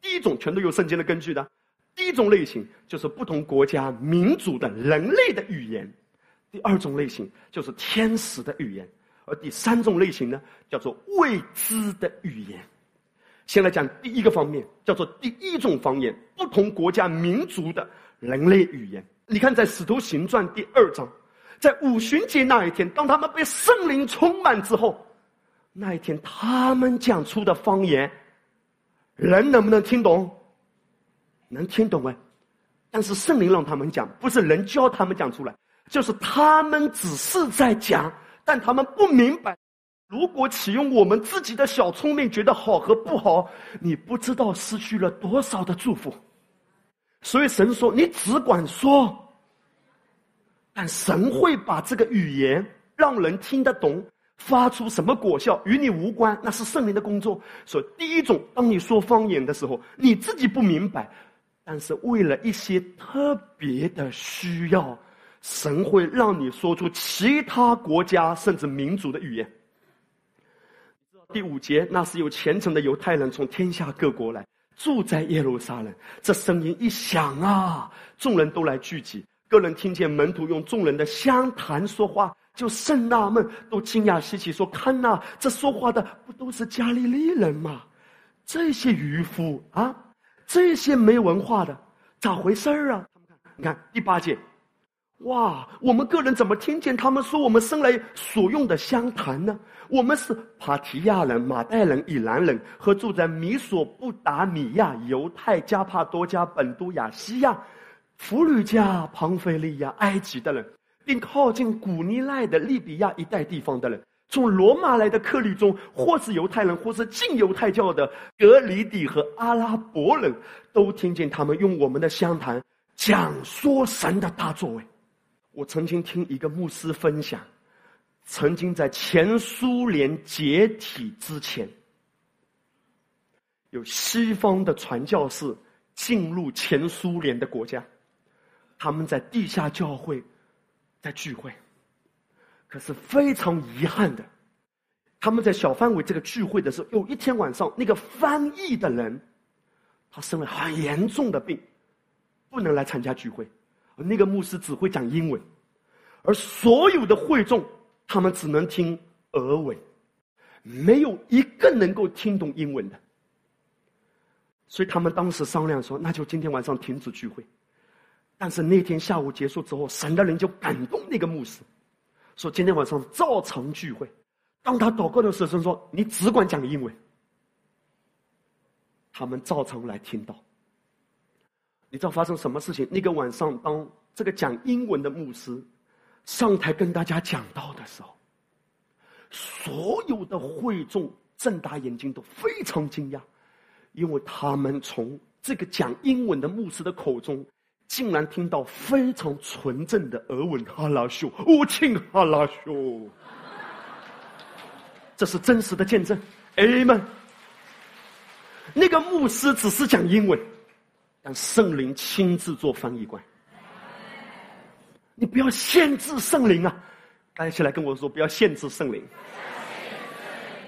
第一种全都有圣经的根据的，第一种类型就是不同国家民族的人类的语言，第二种类型就是天使的语言，而第三种类型呢叫做未知的语言。先来讲第一个方面，叫做第一种方言，不同国家民族的人类语言。你看在使徒行传第二章，在五旬节那一天，当他们被圣灵充满之后。那一天，他们讲出的方言，人能不能听懂？能听懂哎，但是圣灵让他们讲，不是人教他们讲出来，就是他们只是在讲，但他们不明白。如果启用我们自己的小聪明，觉得好和不好，你不知道失去了多少的祝福。所以神说：“你只管说。”但神会把这个语言让人听得懂。发出什么果效与你无关，那是圣灵的工作。所以，第一种，当你说方言的时候，你自己不明白，但是为了一些特别的需要，神会让你说出其他国家甚至民族的语言。第五节，那是有虔诚的犹太人从天下各国来住在耶路撒冷。这声音一响啊，众人都来聚集。个人听见门徒用众人的相谈说话，就甚纳闷，都惊讶稀奇，说：“看呐，这说话的不都是加利利人吗？这些渔夫啊！”这些没文化的咋回事儿啊？你看第八节，哇！我们个人怎么听见他们说我们生来所用的相谈呢？我们是帕提亚人、马代人、以兰人和住在米索不达米亚、犹太、加帕多加、本都亚西亚、弗吕加、庞菲利亚、埃及的人，并靠近古尼赖的利比亚一带地方的人。从罗马来的客旅中，或是犹太人，或是进犹太教的格里底和阿拉伯人，都听见他们用我们的相谈讲说神的大作为。我曾经听一个牧师分享，曾经在前苏联解体之前，有西方的传教士进入前苏联的国家，他们在地下教会，在聚会。可是非常遗憾的，他们在小范围这个聚会的时候，有一天晚上，那个翻译的人，他生了很严重的病，不能来参加聚会，那个牧师只会讲英文，而所有的会众，他们只能听俄文，没有一个能够听懂英文的，所以他们当时商量说，那就今天晚上停止聚会。但是那天下午结束之后，神的人就感动那个牧师。说今天晚上照常聚会，当他祷告的时候，说：“你只管讲英文。”他们照常来听到。你知道发生什么事情？那个晚上，当这个讲英文的牧师上台跟大家讲道的时候，所有的会众睁大眼睛，都非常惊讶，因为他们从这个讲英文的牧师的口中。竟然听到非常纯正的俄文哈拉秀，乌庆哈拉秀，这是真实的见证。哎们，那个牧师只是讲英文，但圣灵亲自做翻译官。你不要限制圣灵啊！大家起来跟我说，不要限制圣灵。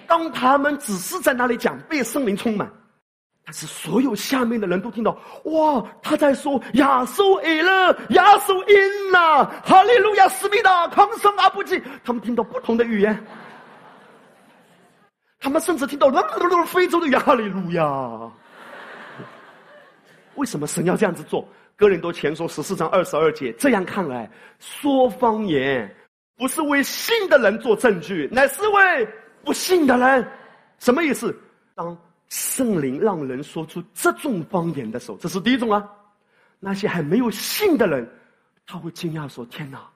当他们只是在那里讲，被圣灵充满。但是所有下面的人都听到，哇，他在说亚苏埃勒，亚苏因呐，哈利路亚，斯密达，康圣阿布吉，他们听到不同的语言，他们甚至听到那么多非洲的哈利路亚。为什么神要这样子做？哥林多前书十四章二十二节，这样看来，说方言不是为信的人做证据，乃是为不信的人。什么意思？当。圣灵让人说出这种方言的时候，这是第一种啊。那些还没有信的人，他会惊讶说：“天哪，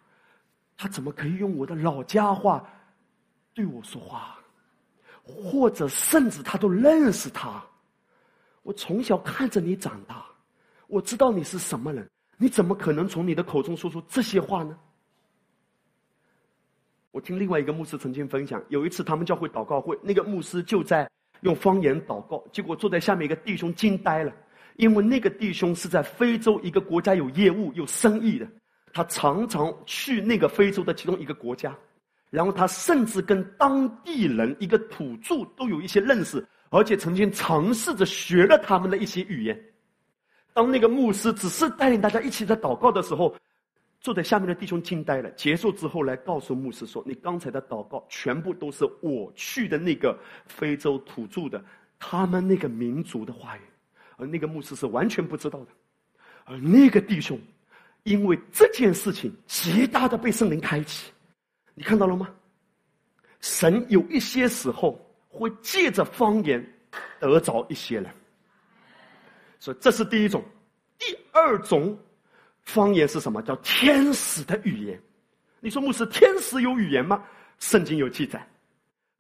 他怎么可以用我的老家话对我说话？或者甚至他都认识他？我从小看着你长大，我知道你是什么人，你怎么可能从你的口中说出这些话呢？”我听另外一个牧师曾经分享，有一次他们教会祷告会，那个牧师就在。用方言祷告，结果坐在下面一个弟兄惊呆了，因为那个弟兄是在非洲一个国家有业务、有生意的，他常常去那个非洲的其中一个国家，然后他甚至跟当地人一个土著都有一些认识，而且曾经尝试着学了他们的一些语言。当那个牧师只是带领大家一起在祷告的时候。坐在下面的弟兄惊呆了。结束之后，来告诉牧师说：“你刚才的祷告全部都是我去的那个非洲土著的他们那个民族的话语，而那个牧师是完全不知道的。而那个弟兄，因为这件事情极大的被圣灵开启，你看到了吗？神有一些时候会借着方言得着一些人，所以这是第一种。第二种。”方言是什么？叫天使的语言。你说牧师，天使有语言吗？圣经有记载，《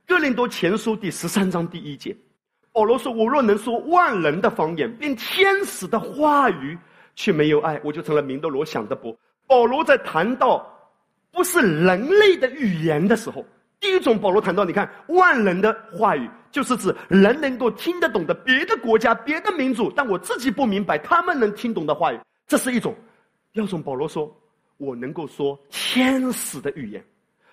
哥林多前书》第十三章第一节，保罗说：“我若能说万人的方言，并天使的话语，却没有爱，我就成了明的罗想的伯。”保罗在谈到不是人类的语言的时候，第一种，保罗谈到，你看万人的话语，就是指人能够听得懂的别的国家、别的民族，但我自己不明白，他们能听懂的话语，这是一种。要从，保罗说，我能够说天使的语言。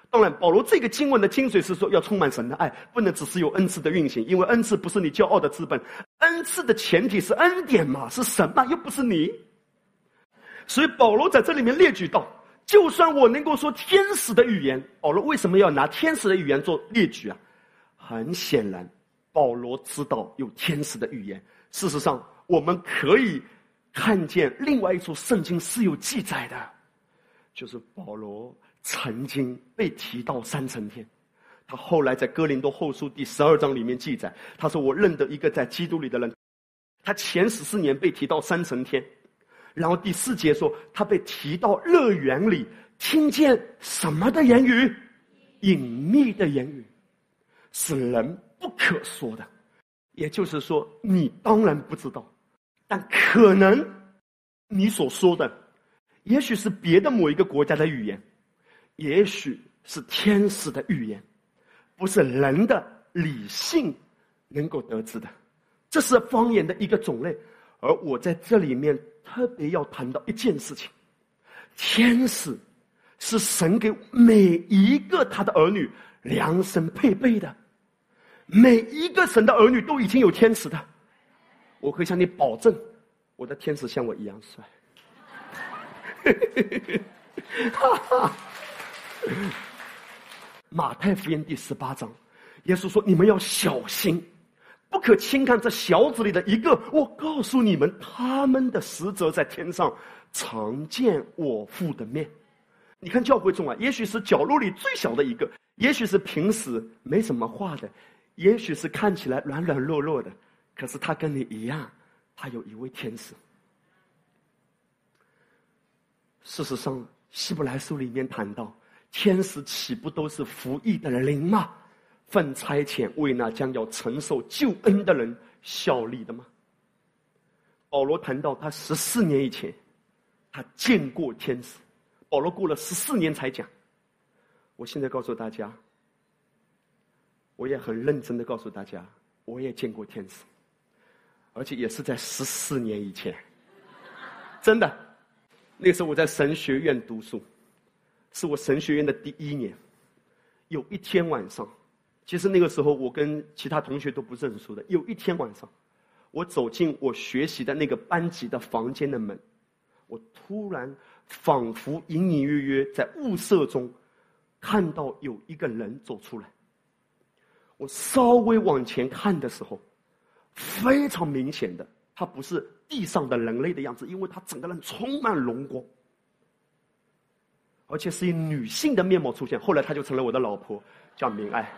当然，保罗这个经文的精髓是说，要充满神的爱，不能只是有恩赐的运行，因为恩赐不是你骄傲的资本，恩赐的前提是恩典嘛，是神嘛，又不是你。所以保罗在这里面列举到，就算我能够说天使的语言，保罗为什么要拿天使的语言做列举啊？很显然，保罗知道有天使的语言。事实上，我们可以看见另外一处圣经是有记载的，就是保罗。曾经被提到三层天，他后来在哥林多后书第十二章里面记载，他说：“我认得一个在基督里的人，他前十四年被提到三层天，然后第四节说他被提到乐园里，听见什么的言语，隐秘的言语，是人不可说的。也就是说，你当然不知道，但可能你所说的，也许是别的某一个国家的语言。”也许是天使的语言，不是人的理性能够得知的。这是方言的一个种类，而我在这里面特别要谈到一件事情：天使是神给每一个他的儿女量身配备的，每一个神的儿女都已经有天使的。我可以向你保证，我的天使像我一样帅。哈哈。马太福音第十八章，耶稣说：“你们要小心，不可轻看这小子里的一个。我告诉你们，他们的使者在天上常见我父的面。你看教会中啊，也许是角落里最小的一个，也许是平时没什么话的，也许是看起来软软弱弱的，可是他跟你一样，他有一位天使。事实上，希伯来书里面谈到。”天使岂不都是服役的灵吗？奉差遣为那将要承受救恩的人效力的吗？保罗谈到他十四年以前，他见过天使。保罗过了十四年才讲。我现在告诉大家，我也很认真的告诉大家，我也见过天使，而且也是在十四年以前。真的，那时候我在神学院读书。是我神学院的第一年，有一天晚上，其实那个时候我跟其他同学都不认识的。有一天晚上，我走进我学习的那个班级的房间的门，我突然仿佛隐隐约约在雾色中看到有一个人走出来。我稍微往前看的时候，非常明显的，他不是地上的人类的样子，因为他整个人充满荣光。而且是以女性的面貌出现，后来她就成了我的老婆，叫明爱。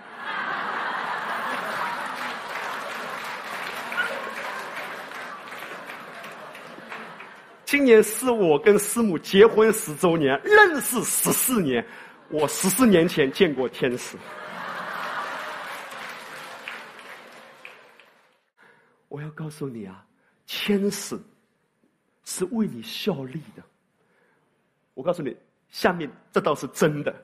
今年是我跟师母结婚十周年，认识十四年，我十四年前见过天使。我要告诉你啊，天使是为你效力的。我告诉你。下面这倒是真的，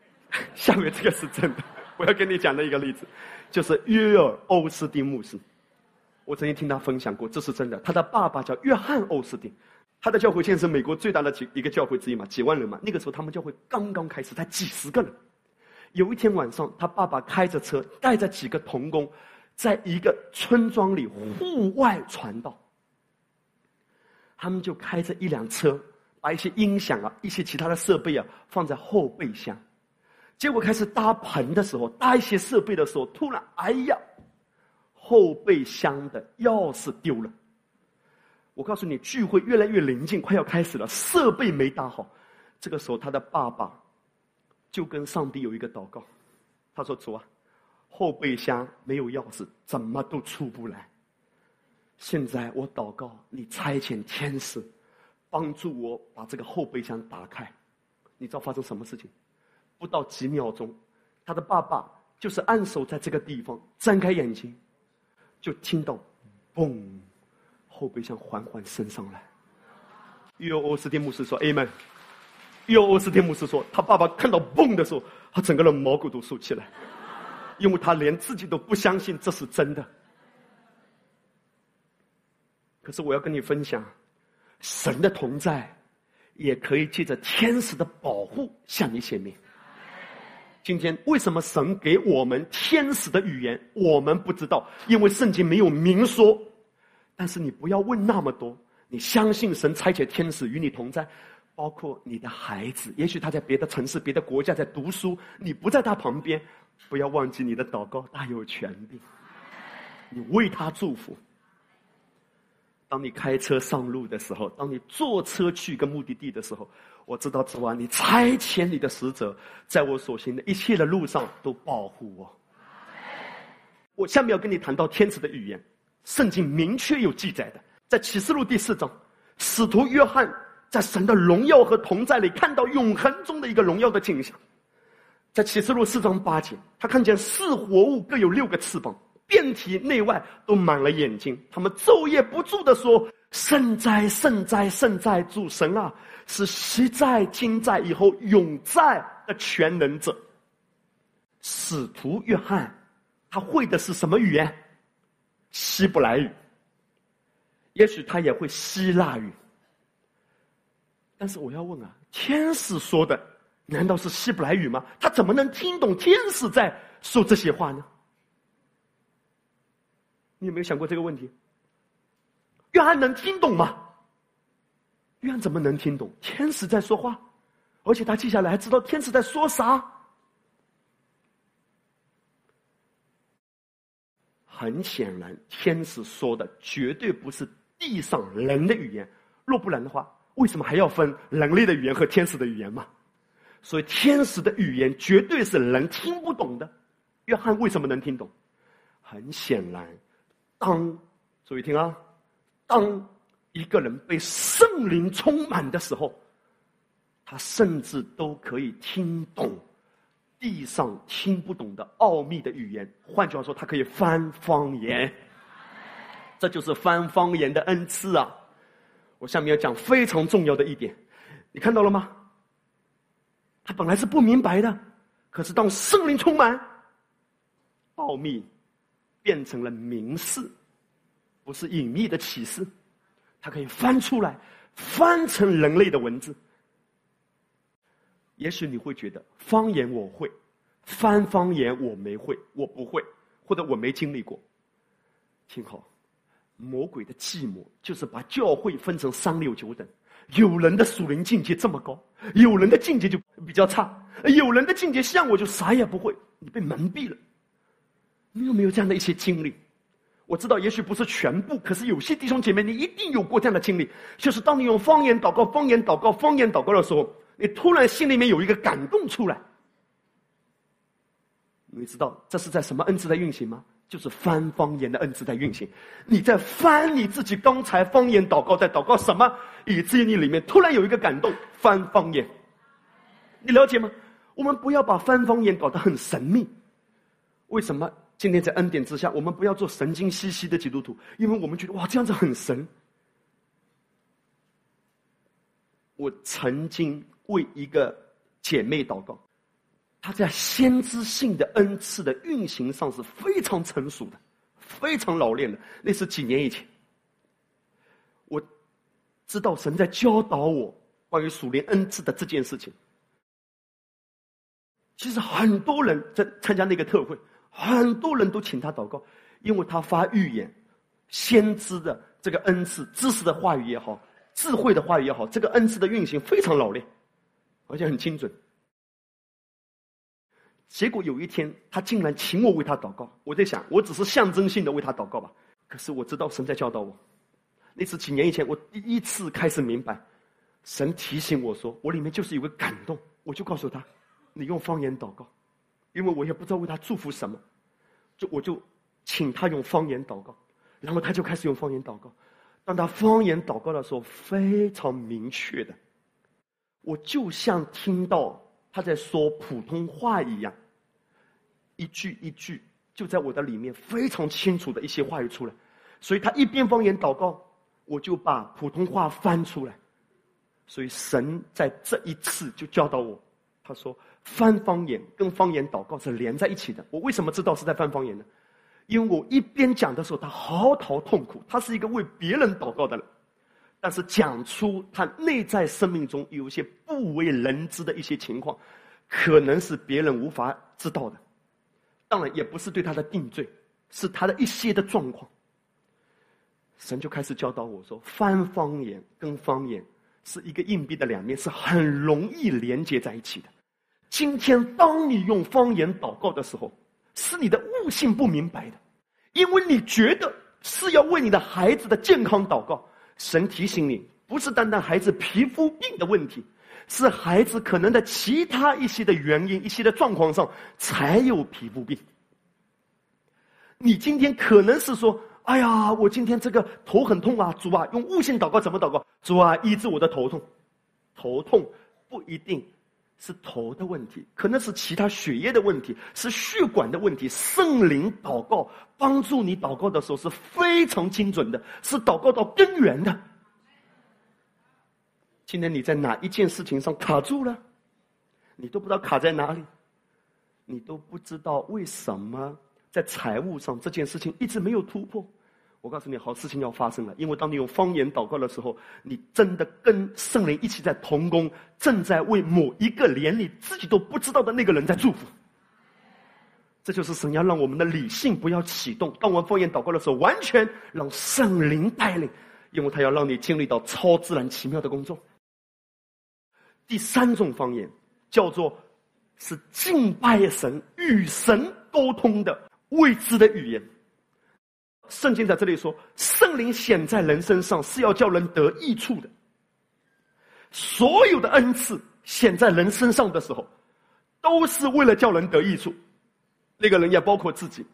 下面这个是真的。我要跟你讲的一个例子，就是约尔欧斯丁牧师。我曾经听他分享过，这是真的。他的爸爸叫约翰欧斯丁，他的教会现在是美国最大的几一个教会之一嘛，几万人嘛。那个时候他们教会刚刚开始，才几十个人。有一天晚上，他爸爸开着车，带着几个童工，在一个村庄里户外传道。他们就开着一辆车。把一些音响啊，一些其他的设备啊放在后备箱，结果开始搭棚的时候，搭一些设备的时候，突然，哎呀，后备箱的钥匙丢了。我告诉你，聚会越来越临近，快要开始了，设备没搭好。这个时候，他的爸爸就跟上帝有一个祷告，他说：“主啊，后备箱没有钥匙，怎么都出不来。现在我祷告，你差遣天使。”帮助我把这个后备箱打开，你知道发生什么事情？不到几秒钟，他的爸爸就是按手在这个地方，睁开眼睛，就听到“嘣”，后备箱缓缓升上来。约欧斯丁牧师说：“阿门。”有斯汀姆斯说，他爸爸看到“嘣”的时候，他整个人毛骨都竖起来，因为他连自己都不相信这是真的。可是我要跟你分享，神的同在，也可以借着天使的保护向你显明。今天为什么神给我们天使的语言，我们不知道，因为圣经没有明说。但是你不要问那么多，你相信神差遣天使与你同在。包括你的孩子，也许他在别的城市、别的国家在读书，你不在他旁边，不要忘记你的祷告大有权柄。你为他祝福。当你开车上路的时候，当你坐车去一个目的地的时候，我知道主啊，你差遣你的使者，在我所行的一切的路上都保护我。我下面要跟你谈到天使的语言，圣经明确有记载的，在启示录第四章，使徒约翰。在神的荣耀和同在里，看到永恒中的一个荣耀的景象。在启示录四章八节，他看见四活物各有六个翅膀，遍体内外都满了眼睛，他们昼夜不住的说：“圣哉，圣哉，圣哉！主神啊，是昔在、今在、以后永在的全能者。”使徒约翰，他会的是什么语言？希伯来语。也许他也会希腊语。但是我要问啊，天使说的难道是希伯来语吗？他怎么能听懂天使在说这些话呢？你有没有想过这个问题？约翰能听懂吗？约翰怎么能听懂天使在说话？而且他接下来还知道天使在说啥？很显然，天使说的绝对不是地上人的语言。若不然的话。为什么还要分人类的语言和天使的语言嘛？所以天使的语言绝对是人听不懂的。约翰为什么能听懂？很显然，当注意听啊，当一个人被圣灵充满的时候，他甚至都可以听懂地上听不懂的奥秘的语言。换句话说，他可以翻方言。这就是翻方言的恩赐啊！我下面要讲非常重要的一点，你看到了吗？他本来是不明白的，可是当圣灵充满，奥秘变成了明示，不是隐秘的启示，他可以翻出来，翻成人类的文字。也许你会觉得方言我会，翻方言我没会，我不会，或者我没经历过。听好。魔鬼的计谋就是把教会分成三六九等，有人的属灵境界这么高，有人的境界就比较差，有人的境界像我就啥也不会，你被蒙蔽了。你有没有这样的一些经历？我知道也许不是全部，可是有些弟兄姐妹你一定有过这样的经历，就是当你用方言祷告、方言祷告、方言祷告的时候，你突然心里面有一个感动出来。你知道这是在什么恩赐在运行吗？就是翻方言的恩赐在运行，你在翻你自己刚才方言祷告在祷告什么，以至于你里面突然有一个感动，翻方言。你了解吗？我们不要把翻方言搞得很神秘。为什么今天在恩典之下，我们不要做神经兮兮的基督徒？因为我们觉得哇，这样子很神。我曾经为一个姐妹祷告。他在先知性的恩赐的运行上是非常成熟的，非常老练的。那是几年以前，我知道神在教导我关于属灵恩赐的这件事情。其实很多人在参加那个特会，很多人都请他祷告，因为他发预言，先知的这个恩赐、知识的话语也好，智慧的话语也好，这个恩赐的运行非常老练，而且很精准。结果有一天，他竟然请我为他祷告。我在想，我只是象征性的为他祷告吧。可是我知道神在教导我。那是几年以前，我第一次开始明白，神提醒我说，我里面就是有个感动。我就告诉他，你用方言祷告，因为我也不知道为他祝福什么，就我就请他用方言祷告，然后他就开始用方言祷告。当他方言祷告的时候，非常明确的，我就像听到。他在说普通话一样，一句一句就在我的里面非常清楚的一些话语出来，所以他一边方言祷告，我就把普通话翻出来，所以神在这一次就教导我，他说翻方言跟方言祷告是连在一起的。我为什么知道是在翻方言呢？因为我一边讲的时候，他嚎啕痛哭，他是一个为别人祷告的人，但是讲出他内在生命中有一些不为人知的一些情况，可能是别人无法知道的。当然，也不是对他的定罪，是他的一些的状况。神就开始教导我说，翻方言跟方言是一个硬币的两面，是很容易连接在一起的。今天，当你用方言祷告的时候，是你的悟性不明白的，因为你觉得是要为你的孩子的健康祷告。神提醒你，不是单单孩子皮肤病的问题，是孩子可能的其他一些的原因、一些的状况上才有皮肤病。你今天可能是说：“哎呀，我今天这个头很痛啊，主啊，用悟性祷告怎么祷告？主啊，医治我的头痛。头痛不一定。”是头的问题，可能是其他血液的问题，是血管的问题。圣灵祷告帮助你祷告的时候是非常精准的，是祷告到根源的。今天你在哪一件事情上卡住了？你都不知道卡在哪里，你都不知道为什么在财务上这件事情一直没有突破。我告诉你，好事情要发生了，因为当你用方言祷告的时候，你真的跟圣灵一起在同工，正在为某一个连你自己都不知道的那个人在祝福。这就是神要让我们的理性不要启动，当我们方言祷告的时候，完全让圣灵带领，因为他要让你经历到超自然奇妙的工作。第三种方言叫做是敬拜神、与神沟通的未知的语言。圣经在这里说，圣灵显在人身上是要叫人得益处的。所有的恩赐显在人身上的时候，都是为了叫人得益处。那个人也包括自己，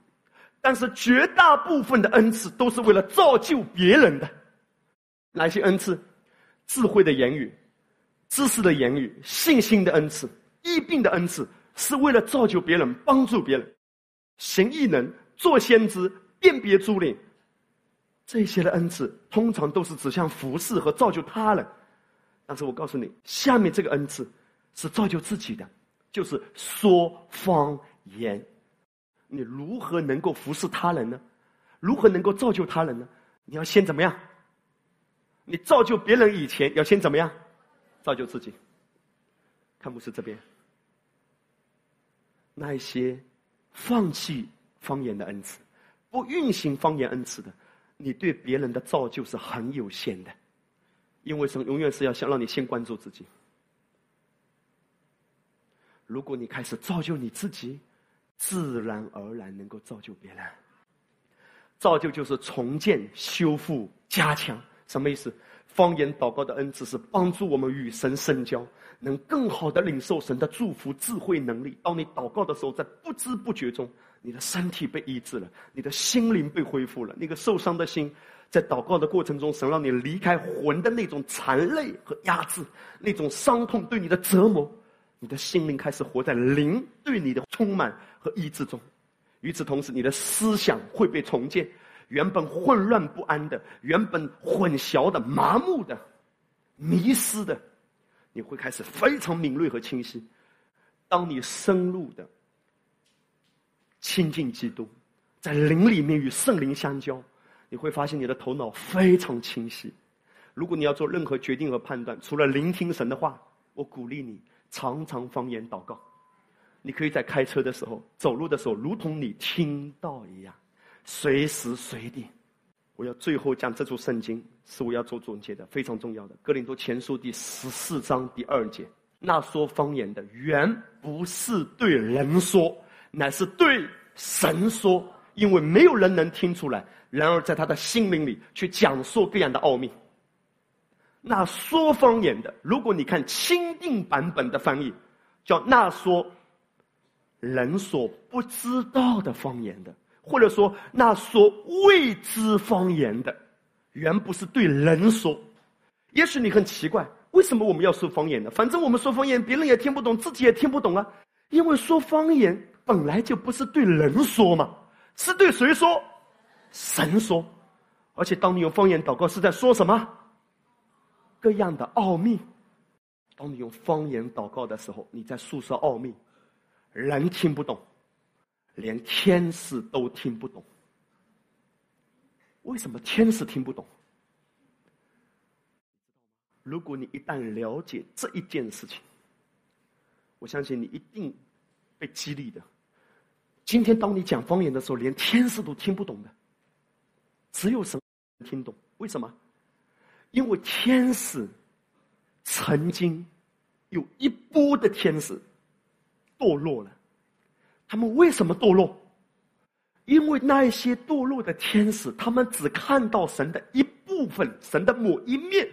但是绝大部分的恩赐都是为了造就别人的。哪些恩赐？智慧的言语、知识的言语、信心的恩赐、医病的恩赐，是为了造就别人、帮助别人。行异能、做先知。辨别租赁，这些的恩赐通常都是指向服侍和造就他人。但是我告诉你，下面这个恩赐是造就自己的，就是说方言。你如何能够服侍他人呢？如何能够造就他人呢？你要先怎么样？你造就别人以前，要先怎么样？造就自己。看牧师这边，那一些放弃方言的恩赐。不运行方言恩赐的，你对别人的造就是很有限的，因为神永远是要想让你先关注自己。如果你开始造就你自己，自然而然能够造就别人。造就就是重建、修复、加强，什么意思？方言祷告的恩赐是帮助我们与神深交，能更好的领受神的祝福、智慧、能力。当你祷告的时候，在不知不觉中。你的身体被医治了，你的心灵被恢复了。那个受伤的心，在祷告的过程中，神让你离开魂的那种残累和压制，那种伤痛对你的折磨，你的心灵开始活在灵对你的充满和医治中。与此同时，你的思想会被重建，原本混乱不安的、原本混淆的、麻木的、迷失的，你会开始非常敏锐和清晰。当你深入的。亲近基督，在灵里面与圣灵相交，你会发现你的头脑非常清晰。如果你要做任何决定和判断，除了聆听神的话，我鼓励你常常方言祷告。你可以在开车的时候、走路的时候，如同你听到一样，随时随地。我要最后讲这组圣经，是我要做总结的，非常重要的。哥林多前书第十四章第二节，那说方言的，原不是对人说。乃是对神说，因为没有人能听出来。然而，在他的心灵里去讲述各样的奥秘。那说方言的，如果你看钦定版本的翻译，叫那说人所不知道的方言的，或者说那说未知方言的，原不是对人说。也许你很奇怪，为什么我们要说方言呢？反正我们说方言，别人也听不懂，自己也听不懂啊。因为说方言。本来就不是对人说嘛，是对谁说？神说。而且当你用方言祷告，是在说什么？各样的奥秘，当你用方言祷告的时候，你在诉说奥秘，人听不懂，连天使都听不懂。为什么天使听不懂？如果你一旦了解这一件事情，我相信你一定被激励的。今天当你讲方言的时候，连天使都听不懂的，只有神听懂。为什么？因为天使曾经有一波的天使堕落了，他们为什么堕落？因为那些堕落的天使，他们只看到神的一部分，神的某一面，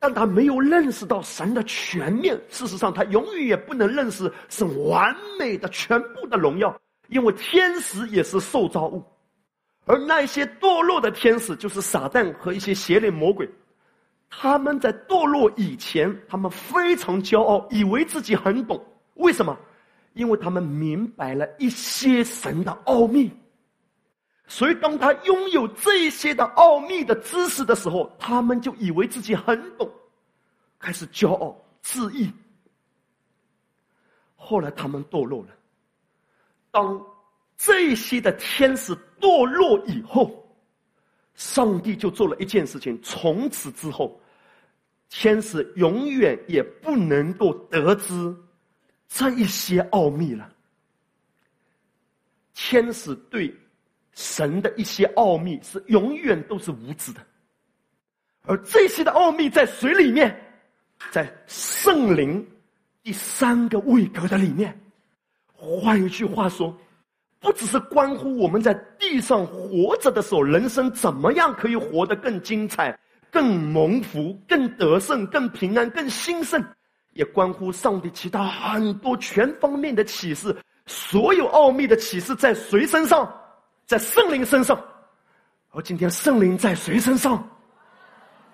但他没有认识到神的全面。事实上，他永远也不能认识是完美的全部的荣耀，因为天使也是受造物。而那些堕落的天使，就是撒旦和一些邪灵魔鬼，他们在堕落以前，他们非常骄傲，以为自己很懂。为什么？因为他们明白了一些神的奥秘。所以，当他拥有这些的奥秘的知识的时候，他们就以为自己很懂，开始骄傲自义。后来，他们堕落了。当这些的天使堕落以后，上帝就做了一件事情：从此之后，天使永远也不能够得知这一些奥秘了。天使对神的一些奥秘是永远都是无知的，而这些的奥秘在水里面，在圣灵第三个位格的里面。换一句话说。不只是关乎我们在地上活着的时候，人生怎么样可以活得更精彩、更蒙福、更得胜、更平安、更兴盛，也关乎上帝其他很多全方面的启示。所有奥秘的启示在谁身上？在圣灵身上。而今天圣灵在谁身上？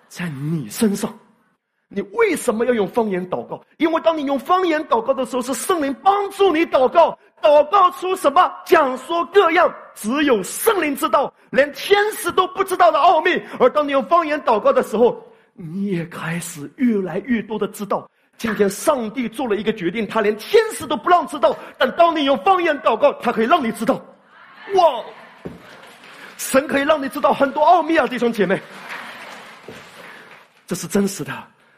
在你身上。你为什么要用方言祷告？因为当你用方言祷告的时候，是圣灵帮助你祷告。祷告出什么？讲说各样，只有圣灵知道，连天使都不知道的奥秘。而当你用方言祷告的时候，你也开始越来越多的知道。今天上帝做了一个决定，他连天使都不让知道。但当你用方言祷告，他可以让你知道。哇！神可以让你知道很多奥秘啊，弟兄姐妹，这是真实的，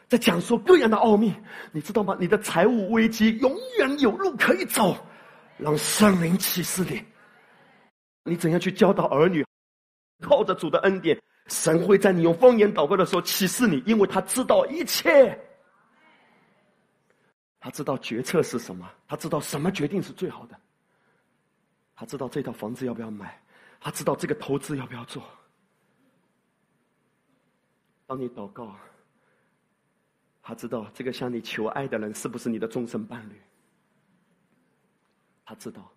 在讲述各样的奥秘，你知道吗？你的财务危机永远有路可以走。让圣灵启示你，你怎样去教导儿女？靠着主的恩典，神会在你用方言祷告的时候启示你，因为他知道一切。他知道决策是什么，他知道什么决定是最好的，他知道这套房子要不要买，他知道这个投资要不要做。当你祷告，他知道这个向你求爱的人是不是你的终身伴侣。他知道，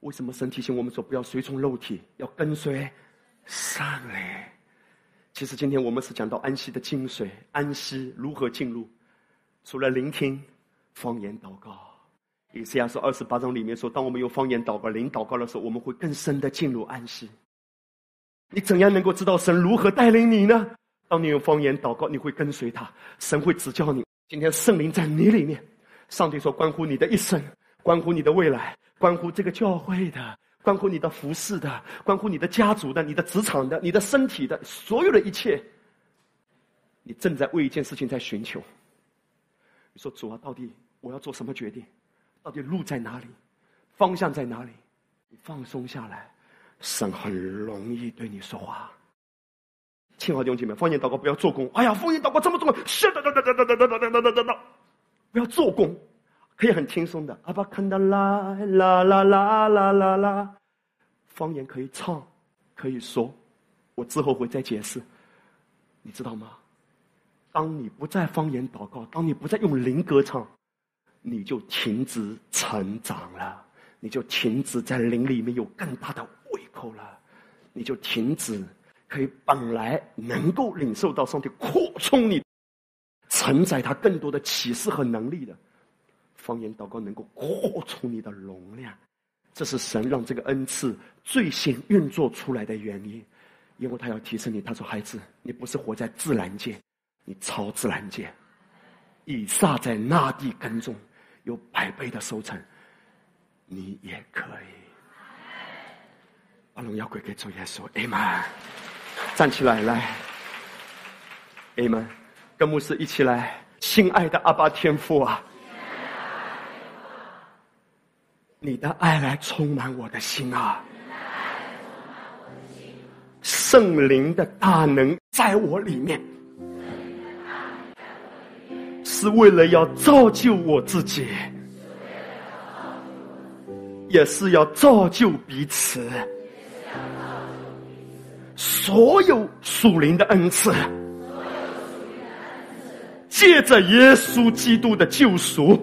为什么神提醒我们说不要随从肉体，要跟随圣灵。其实今天我们是讲到安息的精髓，安息如何进入？除了聆听方言祷告，以赛亚书二十八章里面说，当我们用方言祷告、灵祷告的时候，我们会更深的进入安息。你怎样能够知道神如何带领你呢？当你用方言祷告，你会跟随他，神会指教你。今天圣灵在你里面，上帝说关乎你的一生。关乎你的未来，关乎这个教会的，关乎你的服饰的，关乎你的家族的，你的职场的，你的身体的，所有的一切，你正在为一件事情在寻求。你说主啊，到底我要做什么决定？到底路在哪里？方向在哪里？你放松下来，神很容易对你说话。亲爱的弟兄姐妹，方言祷告不要做工。哎呀，方言祷告这么重要，是的，哒哒哒哒哒哒哒哒哒哒，不要做工。可以很轻松的，阿巴坎达拉啦啦啦啦啦啦，方言可以唱，可以说，我之后会再解释，你知道吗？当你不再方言祷告，当你不再用灵歌唱，你就停止成长了，你就停止在灵里面有更大的胃口了，你就停止可以本来能够领受到上帝扩充你，承载他更多的启示和能力的。方言祷告能够扩充你的容量，这是神让这个恩赐最先运作出来的原因，因为他要提升你。他说：“孩子，你不是活在自然界，你超自然界，以撒在那地耕种，有百倍的收成，你也可以。把荣耀归给主耶稣，Amen。站起来，来，Amen。跟牧师一起来，亲爱的阿爸天父啊，你的爱来充满我的心啊，圣灵的大能在我里面，是为了要造就我自己，也是要造就彼此。所有属灵的恩赐，借着耶稣基督的救赎，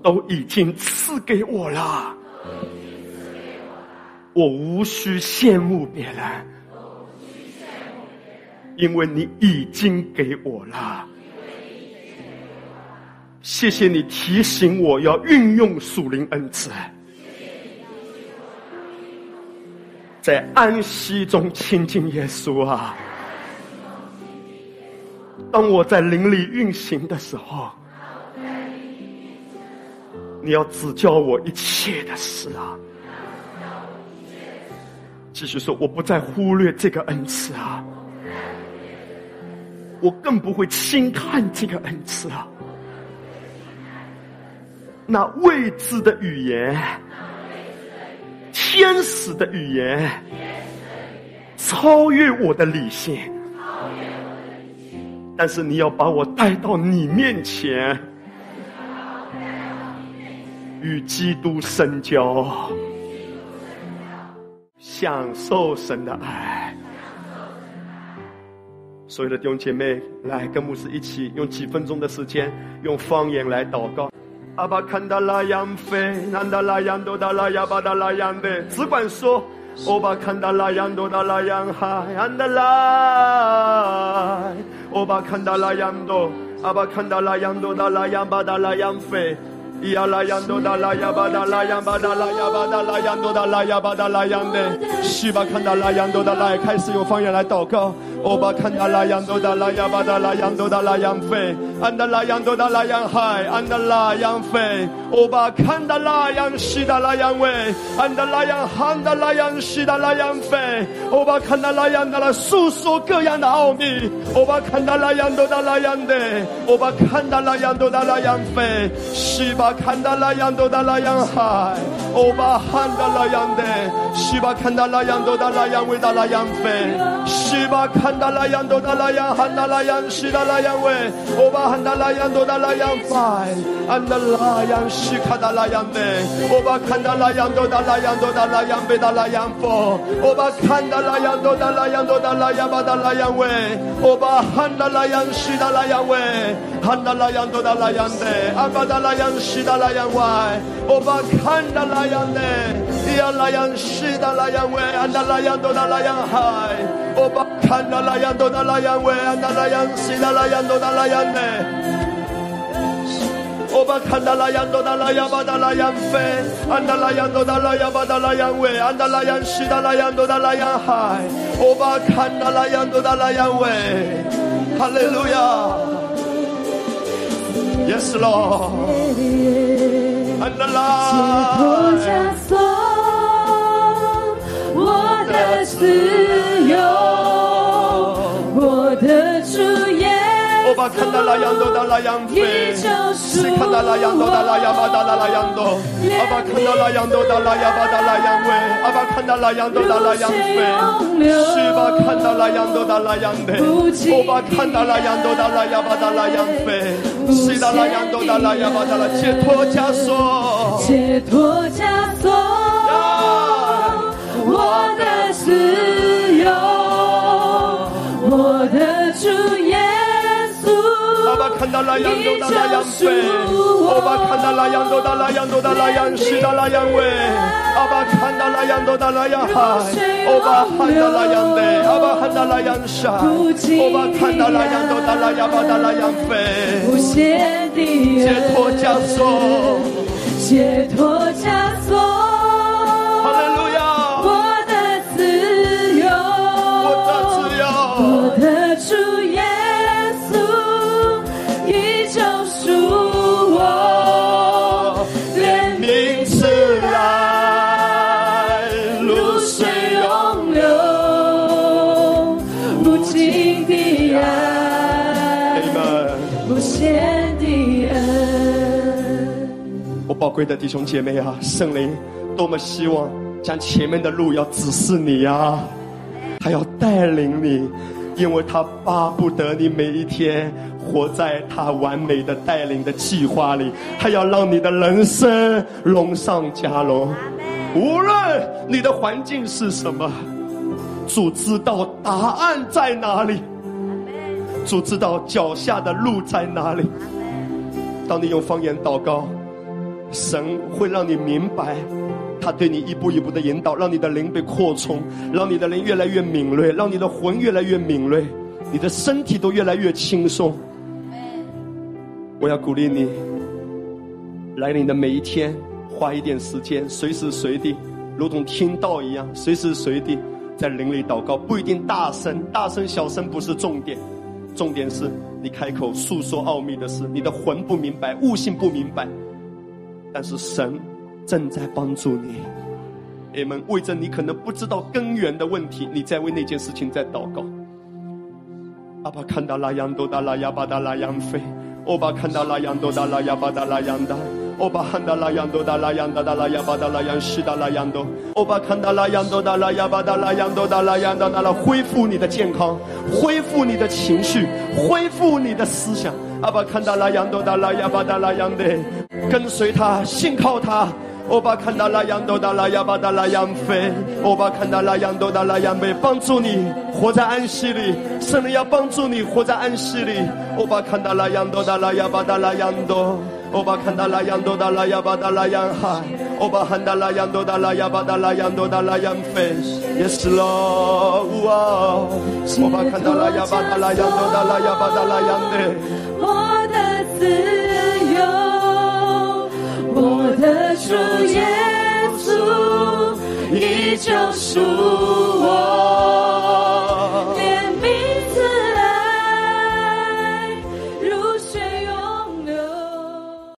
都已经赐给我了。我无需羡慕别人，因为你已经给我了。谢谢你提醒我要运用属灵恩赐。在安息中亲近耶稣啊！当我在灵里运行的时候，你要指教我一切的事啊！继续说，我不再忽略这个恩赐啊！我更不会轻看这个恩赐啊！那未知的语言。天使的语言超越我的理性，但是你要把我带到你面前，与基督深交，享受神的爱。所有的弟兄姐妹，来跟牧师一起用几分钟的时间，用方言来祷告。阿巴坎达拉扬飞，南达拉扬多达拉亚巴达拉扬的，只管说。欧巴坎达拉扬多达拉扬海，安达拉。欧巴坎达拉扬多，阿巴坎达拉扬多达拉扬巴达拉扬飞。呀啦呀多哒啦呀吧哒啦呀吧哒啦呀吧哒啦呀多哒啦呀吧哒啦呀的，西巴看哒啦呀多哒啦，开始用方言来祷告。欧巴看哒啦呀多哒啦呀吧哒啦呀多哒啦呀飞，安达啦呀多达啦呀海，安达啦呀飞。欧巴看哒啦呀西达啦呀喂，安达啦呀喊哒啦呀西达啦呀飞。欧巴看哒啦呀哒啦诉说各样的奥秘。欧巴看哒啦呀多哒啦呀的，欧巴看哒啦呀多哒啦呀飞，西巴。看到那样多的那样海，欧巴看到那样的，西巴看到那样多的那样伟大那样飞，西巴看到那样多的那样喊到那样西的那样伟，欧巴看到那样多的那样白，看到那样西看到那样的，欧巴看到那样多的那样多的那样北的那样佛，欧巴看到那样多的那样多的那样巴的那样伟，欧巴看到那样西的那样伟，看到那样多的那样的阿巴的那样西。的那样外，我把看的那样的，呀那样是的那样外，安的那样多的那样海，我把看的那样多的那样外，安的那样是的那样多的那样的，我把看的那样多 Yes, Lord. And the Lord. 解脱枷锁，我的自我把看到那样多的那样飞，是看到那样多的那样巴的那样多，阿爸看到那样多的那样巴的那样飞，阿爸看到那样多的那样飞，是吧？看到那样多的那样的，我把看到那样多的那样巴的那样飞，是的那样多的那样巴的那解脱枷锁，解脱枷锁，我的自由，我的看到那样多的那样飞，我把看到那样多的那样多的那样是的那样喂，阿爸看到那样多的那样海，我把看到那样的，阿爸看到那样山，阿爸看到那样多的那样巴的那样飞，解脱枷锁，解脱枷锁，贵的弟兄姐妹啊，圣灵多么希望将前面的路要指示你呀，他要带领你，因为他巴不得你每一天活在他完美的带领的计划里，他要让你的人生龙上加龙。无论你的环境是什么，主知道答案在哪里，主知道脚下的路在哪里。当你用方言祷告，神会让你明白，他对你一步一步的引导，让你的灵被扩充，让你的灵越来越敏锐，让你的魂越来越敏锐，你的身体都越来越轻松。我要鼓励你，来临的每一天。花一点时间，随时随地，如同听到一样，随时随地在灵里祷告，不一定大声，大声小声不是重点，重点是你开口诉说奥秘的事，你的魂不明白，悟性不明白，但是神正在帮助你。你们为着你可能不知道根源的问题，你在为那件事情在祷告。阿爸看到拉扬多达拉亚巴达拉扬飞，欧巴看到拉扬多达拉亚巴达拉扬达。欧巴看到拉扬多达拉扬达达拉亚巴达拉扬西达拉扬多，欧巴看到拉扬多达拉亚巴达拉扬多达拉扬达达拉恢复你的健康，恢复你的情绪，恢复你的思想。阿巴看达拉扬多达拉亚巴达拉扬的，跟随他，信靠他。欧巴看达拉扬多达拉亚巴达拉扬飞，欧巴看达拉扬多达拉扬贝，帮助你活在安息里。圣灵要帮助你活在安息里。欧巴看达拉扬多达拉亚巴达拉扬多。欧巴看达拉扬多达拉亚巴达拉扬海，欧巴看达拉扬多达拉亚巴达拉扬多达拉扬飞，Yes Lord，欧巴看达拉亚巴达拉扬多达拉亚巴达拉扬的，我的自由，我的主耶稣已救赎。